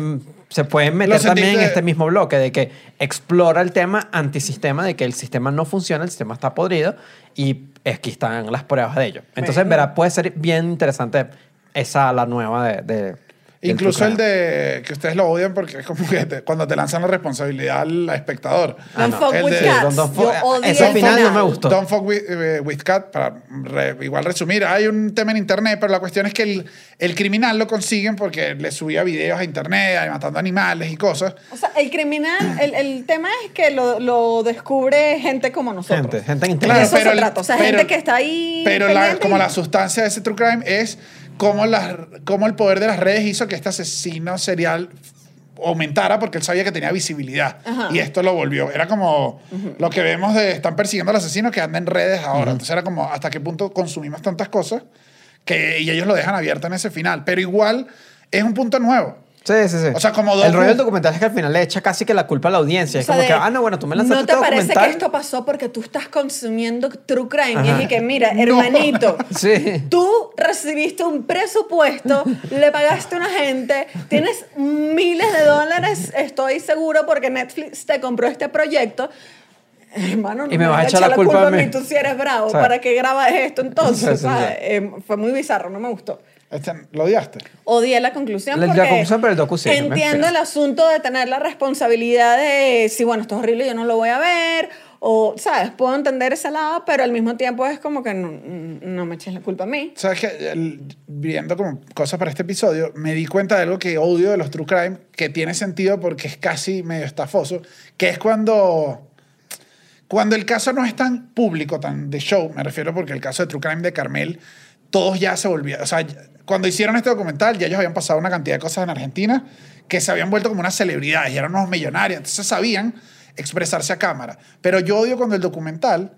se pueden meter también en este mismo bloque de que explora el tema antisistema, de que el sistema no funciona, el sistema está podrido y aquí están las pruebas de ello. Entonces verdad puede ser bien interesante esa, la nueva de... Incluso el de que ustedes lo odian porque es como que te- cuando te lanzan la responsabilidad al espectador. Don't no. fuck El with cats. Don't- don't ese final no me gustó. Don't fuck with, eh, with cat, para re- igual resumir, hay un tema en internet, pero la cuestión es que el, el criminal lo consiguen porque le subía videos a internet, matando animales y cosas. O sea, el criminal, el, el tema es que lo, lo descubre gente como nosotros. Gente, gente en Claro, internet. eso se el- trata. O sea, gente que está ahí Pero la- como la sustancia de ese true crime es cómo, las, cómo el poder de las redes hizo que este asesino serial aumentara porque él sabía que tenía visibilidad. Ajá. Y esto lo volvió. Era como lo que vemos de están persiguiendo al asesino que anda en redes ahora. Entonces era como hasta qué punto consumimos tantas cosas que y ellos lo dejan abierto en ese final. Pero igual es un punto nuevo. Sí, sí, sí. O sea, como El rollo del documental es que al final le echa casi que la culpa a la audiencia. O es sea, como de- que, ah, no, bueno, tú me lanzaste ¿No te este parece documental. que esto pasó porque tú estás consumiendo true crime? Y Ajá. es y que, mira, No. hermanito, [LAUGHS] Sí. tú recibiste un presupuesto, le pagaste a una gente, tienes miles de dólares, estoy seguro, porque Netflix te compró este proyecto. Hermano, no Y me vas a echar la culpa a mí. Tú si eres bravo, ¿Sabes? ¿para qué grabas esto [LAUGHS] entonces? Sí, sí, sí. Eh, fue muy bizarro, no me gustó. Este, ¿Lo odiaste? Odié la conclusión La- la conclusión, pero el docu sí, entiendo el asunto de tener la responsabilidad de si bueno esto es horrible yo no lo voy a ver o sabes puedo entender ese lado pero al mismo tiempo es como que no, no me eches la culpa a mí. ¿Sabes que Viendo como cosas para este episodio, me di cuenta de algo que odio de los true crime, que tiene sentido porque es casi medio estafoso, que es cuando... Cuando el caso no es tan público, tan de show, me refiero porque el caso de True Crime de Carmel, todos ya se volvían, o sea, cuando hicieron este documental, ya ellos habían pasado una cantidad de cosas en Argentina que se habían vuelto como unas celebridades y eran unos millonarios, entonces sabían expresarse a cámara. Pero yo odio cuando el documental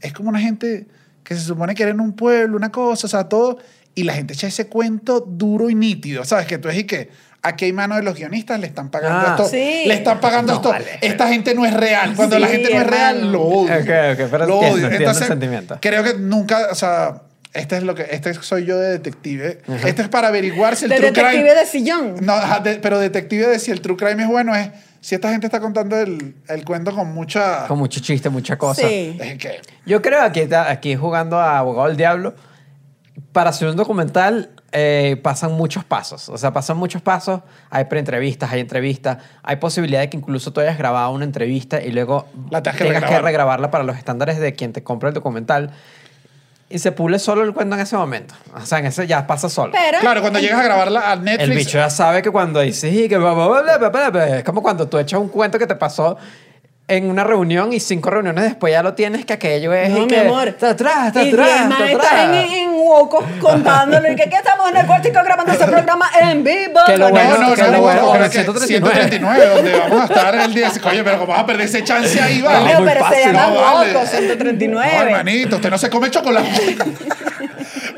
es como una gente que se supone que era en un pueblo, una cosa, o sea, todo, y la gente echa ese cuento duro y nítido, ¿sabes? Que tú es y que aquí hay mano de los guionistas, le están pagando Ah. esto, Sí. le están pagando No, esto, vale, esta gente no es real, cuando la Sí, gente no es real, lo odio. Ok, ok, pero lo entiendo, odio. entiendo el Entonces, sentimiento. creo que nunca, o sea, este es lo que, este soy yo de detective, este es para averiguar si el de true detective crime... de sillón No, de- pero detective de si el true crime es bueno es si esta gente está contando el, el cuento con mucha... Con mucho chiste, mucha cosa. sí Es que... Yo creo que aquí, aquí jugando a abogado del diablo, para hacer un documental eh, pasan muchos pasos. O sea, pasan muchos pasos. Hay preentrevistas, hay entrevistas. Hay posibilidad de que incluso tú hayas grabado una entrevista y luego La tengas que tengas que regrabar. regrabarla para los estándares de quien te compra el documental. Y se pule solo el cuento en ese momento. O sea, en ese ya pasa solo. pero Claro, cuando llegas a grabarla a Netflix... El bicho ya sabe que cuando dice, sí, que bla, bla, bla, bla, bla, bla", es como cuando tú echas un cuento que te pasó en una reunión y cinco reuniones después ya lo tienes que aquello es no, y mi que amor. está atrás, está atrás, está en, en huecos contándolo y que aquí estamos en el cuartico grabando ese programa en vivo. Que lo bueno- No, no, que no, lo no, bueno, no, con pero el que 139. 139, donde vamos a estar el día. Coño, pero ¿cómo vas a perder ese chance ahí, vale? muy pero se llama No, vale. Woco 139. No, hermanito, usted no se come chocolate. [LAUGHS]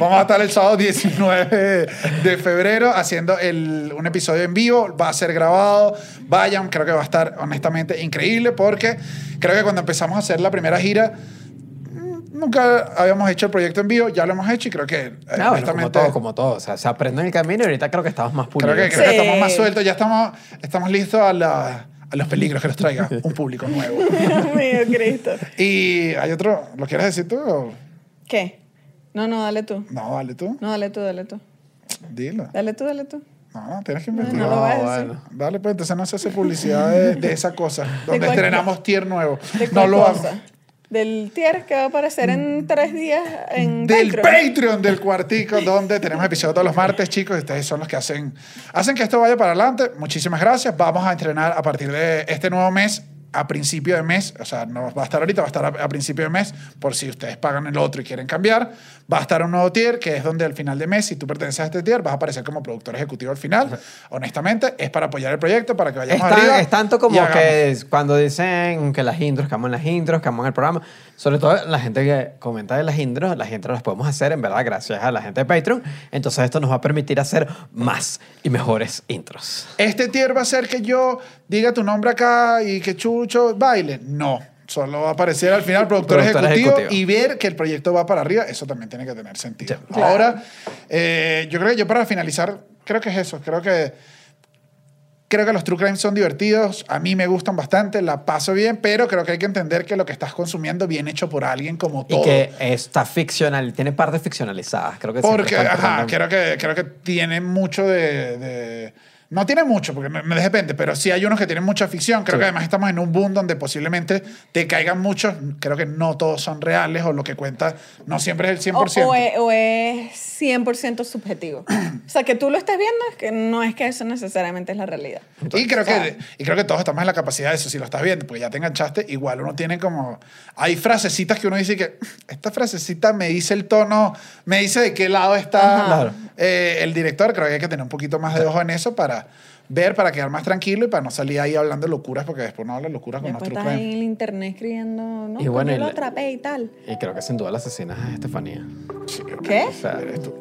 Vamos a estar el sábado 19 de febrero haciendo el, un episodio en vivo. Va a ser grabado. Vayan, creo que va a estar honestamente increíble porque creo que cuando empezamos a hacer la primera gira Nunca habíamos hecho el proyecto en vivo, ya lo hemos hecho y creo que, eh, No, bueno, como honestamente, todo, como todo. O sea, se aprende en el camino y ahorita creo que estamos más creo pulidos. que, creo que estamos más sueltos, ya estamos, estamos listos a, la- a los peligros que nos traiga un público nuevo. [LAUGHS] Dios mío, Cristo. Y hay otro, ¿lo quieres decir tú? ¿Qué? No, no, dale tú. No, dale tú, No, dale tú, dale tú. dilo. Dale tú, dale tú. No, no, tienes que No, investigar. no lo No, decir. bueno. Dale, pues entonces no se hace publicidad de, de esa cosa, [LAUGHS] donde estrenamos tier nuevo. ¿De No lo hago. Del tier que va a aparecer en tres días en Del Patreon. Patreon del cuartico, donde tenemos episodios todos los martes, chicos. Ustedes son los que hacen, hacen que esto vaya para adelante. Muchísimas gracias. Vamos a entrenar a partir de este nuevo mes, a principio de mes. O sea, no va a estar ahorita, va a estar a, a principio de mes, por si ustedes pagan el otro y quieren cambiar. Va a estar un nuevo tier, que es donde al final de mes, si tú perteneces a este tier, vas a aparecer como productor ejecutivo al final. Honestamente, es para apoyar el proyecto, para que Es, vayamos tan- arriba. es tanto como que es cuando dicen que las intros, que aman las intros, que aman el programa. Sobre todo la gente que comenta de las intros, las intros las podemos hacer en verdad gracias a la gente de Patreon. Entonces esto nos va a permitir hacer más y mejores intros. ¿Este tier va a ser que yo diga tu nombre acá y que Chucho baile? No. Solo va a aparecer al final productor, Productor ejecutivo, ejecutivo. y ver que el proyecto va para arriba. Eso también tiene que tener sentido. Sí. Ahora, eh, yo creo que yo para finalizar, creo que es eso. Creo que, creo que los True Crime son divertidos. A mí me gustan bastante, la paso bien, pero creo que hay que entender que lo que estás consumiendo viene hecho por alguien como todo. Y que está ficcional, tiene partes ficcionalizadas. Creo que Porque, ajá, creo que, creo que tiene mucho de, de- No tiene mucho, porque me, me depende, pero sí hay unos que tienen mucha ficción. Creo Sí. que además estamos en un boom donde posiblemente te caigan muchos. Creo que no todos son reales o lo que cuenta no siempre es el O, 100%. o es, o es 100% subjetivo. o sea, que tú lo estés viendo es que no es que eso necesariamente es la realidad. y, creo o sea, que, y creo que todos estamos en la capacidad de eso, si lo estás viendo, porque ya te enganchaste, igual uno tiene como... Hay frasecitas que uno dice que esta frasecita me dice el tono, me dice de qué lado está. Claro. eh, el director. Creo que hay que tener un poquito más de ojo en eso para ver, para quedar más tranquilo y para no salir ahí hablando locuras, porque después no habla locuras con Después otro estás ahí en el internet escribiendo, no, Y bueno, yo lo atrapé y tal. Y creo que sin duda la asesina es Estefanía. ¿Qué? O sea, Eres tú.